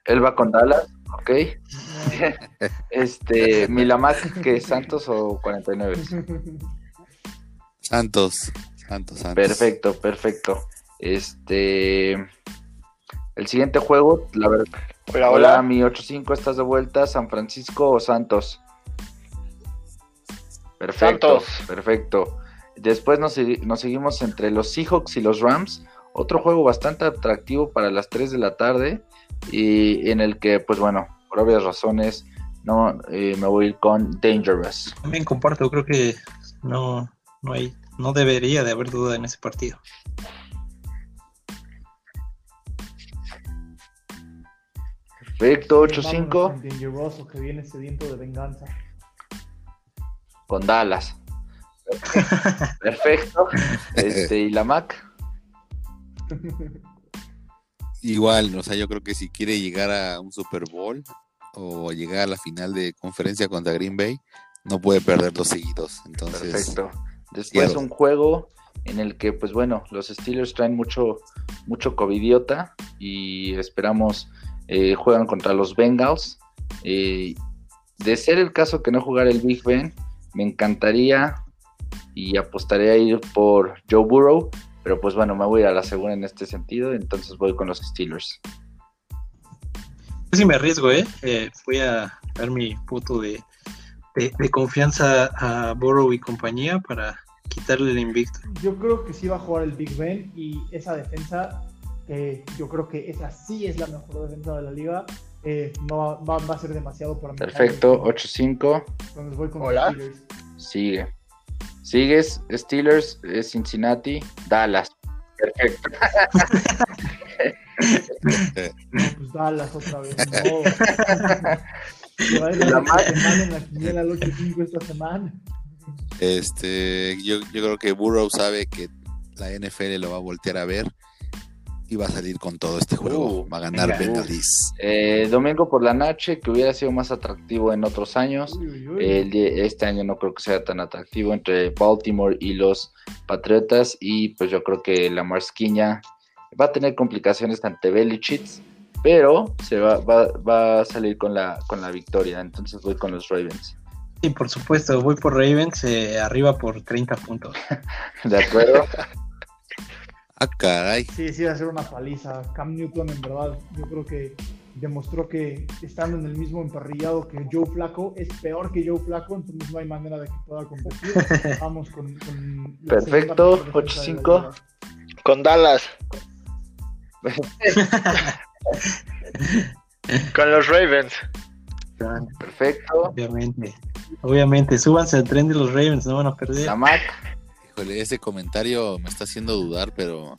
S2: Él va con Dallas, ok. Este, Milamac, que Santos o 49.
S3: Santos, Santos, Santos.
S2: Perfecto, perfecto. Este. El siguiente juego, la verdad.
S4: Hola,
S2: Hola,
S4: hola.
S2: mi 8-5, ¿estás de vuelta? ¿San Francisco o Santos? Perfecto,
S4: Santos.
S2: perfecto. Después nos, segui- nos seguimos entre los Seahawks y los Rams. Otro juego bastante atractivo para las 3 de la tarde. Y en el que, pues bueno, por obvias razones, no eh, me voy a ir con Dangerous.
S5: También comparto, creo que no, no hay, no debería de haber duda en ese partido.
S2: Perfecto,
S6: Vámonos
S2: 8-5
S6: con Dangeroso, que viene sediento de venganza.
S2: con Dallas. Perfecto. Este, y la Mac.
S3: Igual, o sea, yo creo que si quiere llegar a un Super Bowl o llegar a la final de conferencia contra Green Bay, no puede perder dos seguidos. Entonces,
S2: Perfecto. Después un juego en el que, pues bueno, los Steelers traen mucho, mucho covidiota y esperamos eh, juegan contra los Bengals. Eh, de ser el caso que no jugara el Big Ben, me encantaría y apostaría a ir por Joe Burrow, pero pues bueno, me voy a ir a la segunda en este sentido, entonces voy con los Steelers.
S5: Sí me arriesgo, ¿eh? Eh, Voy a dar mi voto de, de, de confianza a Burrow y compañía para quitarle el invicto.
S6: Yo creo que sí va a jugar el Big Ben y esa defensa, eh, yo creo que esa sí es la mejor defensa de la liga. eh, no va, a ser demasiado para mí.
S2: Perfecto, 8-5,
S6: Entonces voy con
S4: Hola.
S6: Steelers.
S2: sigue. Sigues, Steelers, eh, Cincinnati, Dallas. Perfecto.
S6: Pues Dallas otra vez. No.
S2: La
S6: la
S2: ma-
S6: semana en la quiniela al 8-5 esta semana.
S3: este, yo, yo creo que Burrow sabe que la NFL lo va a voltear a ver y va a salir con todo este juego.
S2: Uh,
S3: va a ganar
S5: venga.
S3: Bengalis.
S2: Eh, domingo por la noche, que hubiera sido más atractivo en otros años.
S6: Uy, uy,
S2: este año no creo que sea tan atractivo entre Baltimore y los Patriotas. Y pues yo creo que la Marsquiña va a tener complicaciones ante Belichick, pero se va, va- va a salir con la, con la victoria. Entonces voy con los Ravens.
S5: Y por supuesto, voy por Ravens eh, arriba por 30 puntos.
S2: ¿De acuerdo?
S3: Ah, caray.
S6: Sí, sí, va a ser una paliza. Cam Newton, en verdad, yo creo que demostró que estando en el mismo emparrillado que Joe Flaco, es peor que Joe Flaco, entonces no hay manera de que pueda competir. Vamos con. con
S2: Perfecto,
S6: segunda mejor defensa de la
S2: 8-5.
S6: liga.
S4: Con Dallas. Con los Ravens.
S2: Perfecto.
S5: Obviamente. Obviamente, súbanse al tren de los Ravens, no van a perder.
S2: La Mac.
S3: Híjole, ese comentario me está haciendo dudar, pero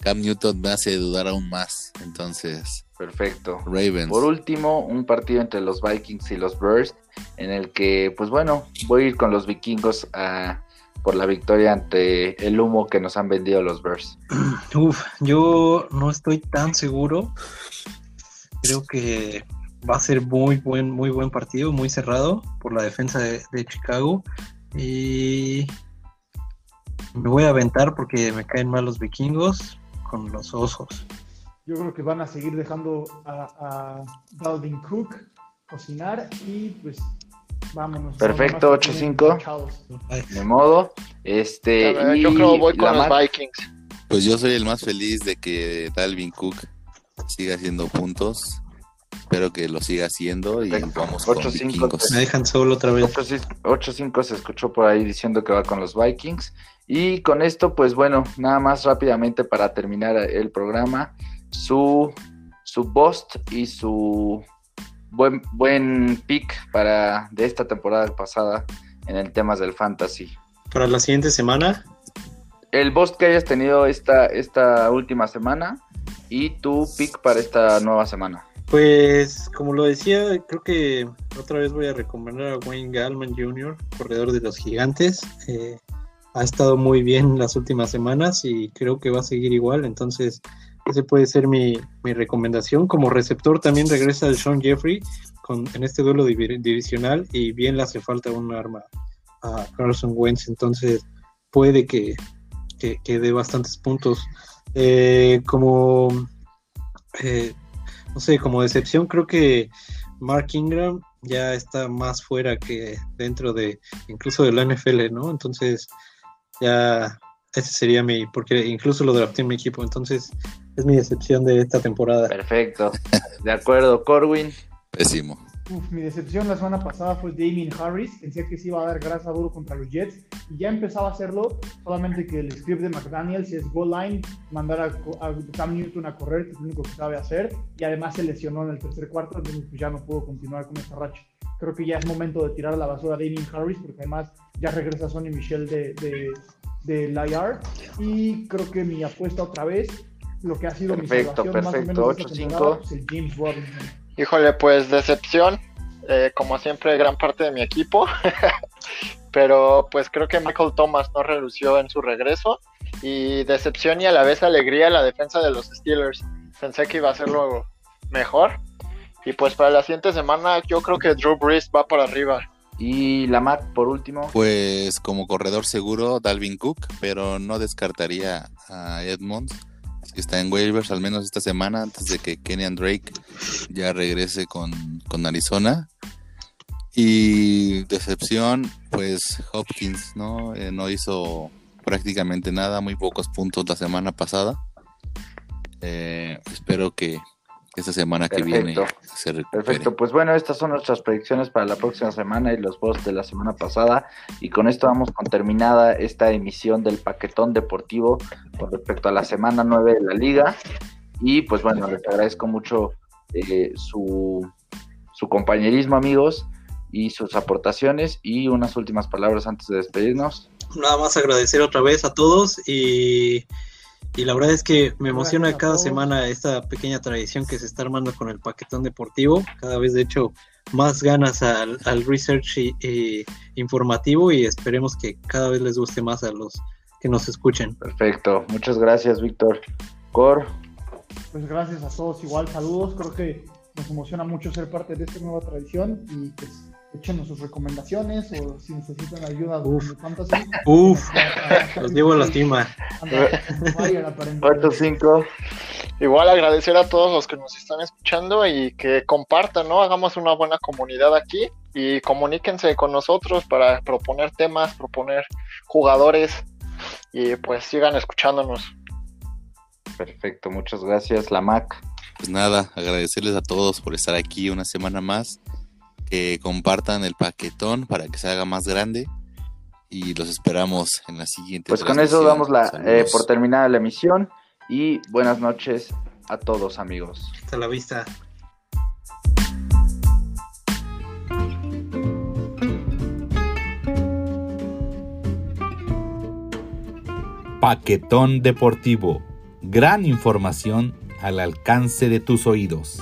S3: Cam Newton me hace dudar aún más. Entonces,
S2: Perfecto.
S3: Ravens.
S2: Por último, un partido entre los Vikings y los Bears, en el que, pues bueno, voy a ir con los vikingos a- por la victoria ante el humo que nos han vendido los Bears.
S5: Uf, yo no estoy tan seguro. Creo que va a ser muy buen, muy buen partido, muy cerrado por la defensa de, de Chicago. Y me voy a aventar porque me caen mal los vikingos con los osos.
S6: Yo creo que van a seguir dejando a, a Dalvin Cook cocinar y pues vámonos.
S2: Perfecto,
S6: Nada más que tienen
S2: 8-5.
S6: cachados.
S2: De modo, este.
S4: Ver,
S2: y
S4: Yo creo voy
S2: la
S4: con los Vikings.
S3: Pues yo soy el más feliz de que Dalvin Cook siga haciendo puntos. Espero que lo siga haciendo y
S2: Perfecto.
S3: vamos con
S2: 8-5.
S3: vikingos.
S5: Me dejan solo otra vez.
S2: 8-5 se escuchó por ahí diciendo que va con los Vikings. Y con esto, pues bueno, nada más rápidamente para terminar el programa, su, su bust y su buen, buen pick para de esta temporada pasada en el temas del fantasy.
S5: Para la siguiente semana,
S2: El bust que hayas tenido esta, esta última semana y tu pick para esta nueva semana.
S5: Pues, como lo decía, creo que otra vez voy a recomendar a Wayne Gallman Jr., corredor de los gigantes. Eh, ha estado muy bien las últimas semanas y creo que va a seguir igual. Entonces, ese puede ser mi, mi recomendación. Como receptor también regresa el Sean Jeffrey con, en este duelo divi- divisional y bien le hace falta un arma a Carson Wentz. Entonces, puede que, que, que dé bastantes puntos. Eh, como eh, no sé, como decepción creo que Mark Ingram ya está más fuera que dentro de incluso de la NFL, ¿no? Entonces ya ese sería mi, porque incluso lo drafté en mi equipo, entonces es mi decepción de esta temporada.
S2: Perfecto. De acuerdo, Corwin.
S3: Pésimo.
S6: Uf, mi decepción la semana pasada fue Damien Harris. Pensé que sí iba a dar grasa duro contra los Jets y ya empezaba a hacerlo. Solamente que el script de McDaniel, si es goal line, mandar a, a Cam Newton a correr, que es lo único que sabe hacer. Y además se lesionó en el tercer cuarto, entonces pues ya no pudo continuar con esa racha. Creo que ya es momento de tirar a la basura a Damien Harris, porque además ya regresa Sonny Michel de, de, de la IR. Y creo que mi apuesta otra vez, lo que ha sido
S2: Perfecto,
S6: mi salvación más o
S2: perfecto,
S6: menos de esta
S2: 8-5.
S6: temporada, pues el James Robinson.
S4: Híjole, pues decepción, eh, como siempre, gran parte de mi equipo. Pero pues creo que Michael Thomas no relució en su regreso. Y decepción y a la vez alegría la defensa de los Steelers. Pensé que iba a serlo mejor. Y pues para la siguiente semana yo creo que Drew Brees va por arriba.
S2: Y la Mac, por último.
S3: Pues como corredor seguro, Dalvin Cook, pero no descartaría a Edmonds, que está en waivers al menos esta semana, antes de que Kenyan Drake ya regrese con, con Arizona. Y decepción, pues Hopkins, ¿no? Eh, no hizo prácticamente nada, muy pocos puntos la semana pasada. Eh, espero que esta semana que viene se recupere.
S2: Perfecto, pues bueno, estas son nuestras predicciones para la próxima semana y los posts de la semana pasada. Y con esto vamos con terminada esta emisión del paquetón deportivo con respecto a la semana 9 de la liga. Y pues bueno, les agradezco mucho eh, su, su compañerismo, amigos, y sus aportaciones. Y unas últimas palabras antes de despedirnos.
S5: Nada más agradecer otra vez a todos y y la verdad es que me emociona cada semana esta pequeña tradición que se está armando con el paquetón deportivo. Cada vez, de hecho, más ganas al, research y, informativo y esperemos que cada vez les guste más a los que nos escuchen.
S2: Perfecto. Muchas gracias, Víctor. Cor.
S6: Pues gracias a todos. Igual, saludos. Creo que nos emociona mucho ser parte de esta nueva tradición y pues échenos sus recomendaciones o si necesitan ayuda
S5: Uf. de fantasy. Uf, los llevo a la estima.
S2: 5
S4: Igual agradecer a todos los que nos están escuchando y que compartan, ¿no? Hagamos una buena comunidad aquí y comuníquense con nosotros para proponer temas, proponer jugadores y pues sigan escuchándonos.
S2: Perfecto, muchas gracias, la Mac.
S3: Pues nada, agradecerles a todos por estar aquí una semana más que compartan el paquetón para que se haga más grande y los esperamos en la siguiente.
S2: Pues con eso damos la, eh, por terminada la emisión y buenas noches a todos amigos.
S5: Hasta la vista.
S8: Paquetón Deportivo. Gran información al alcance de tus oídos.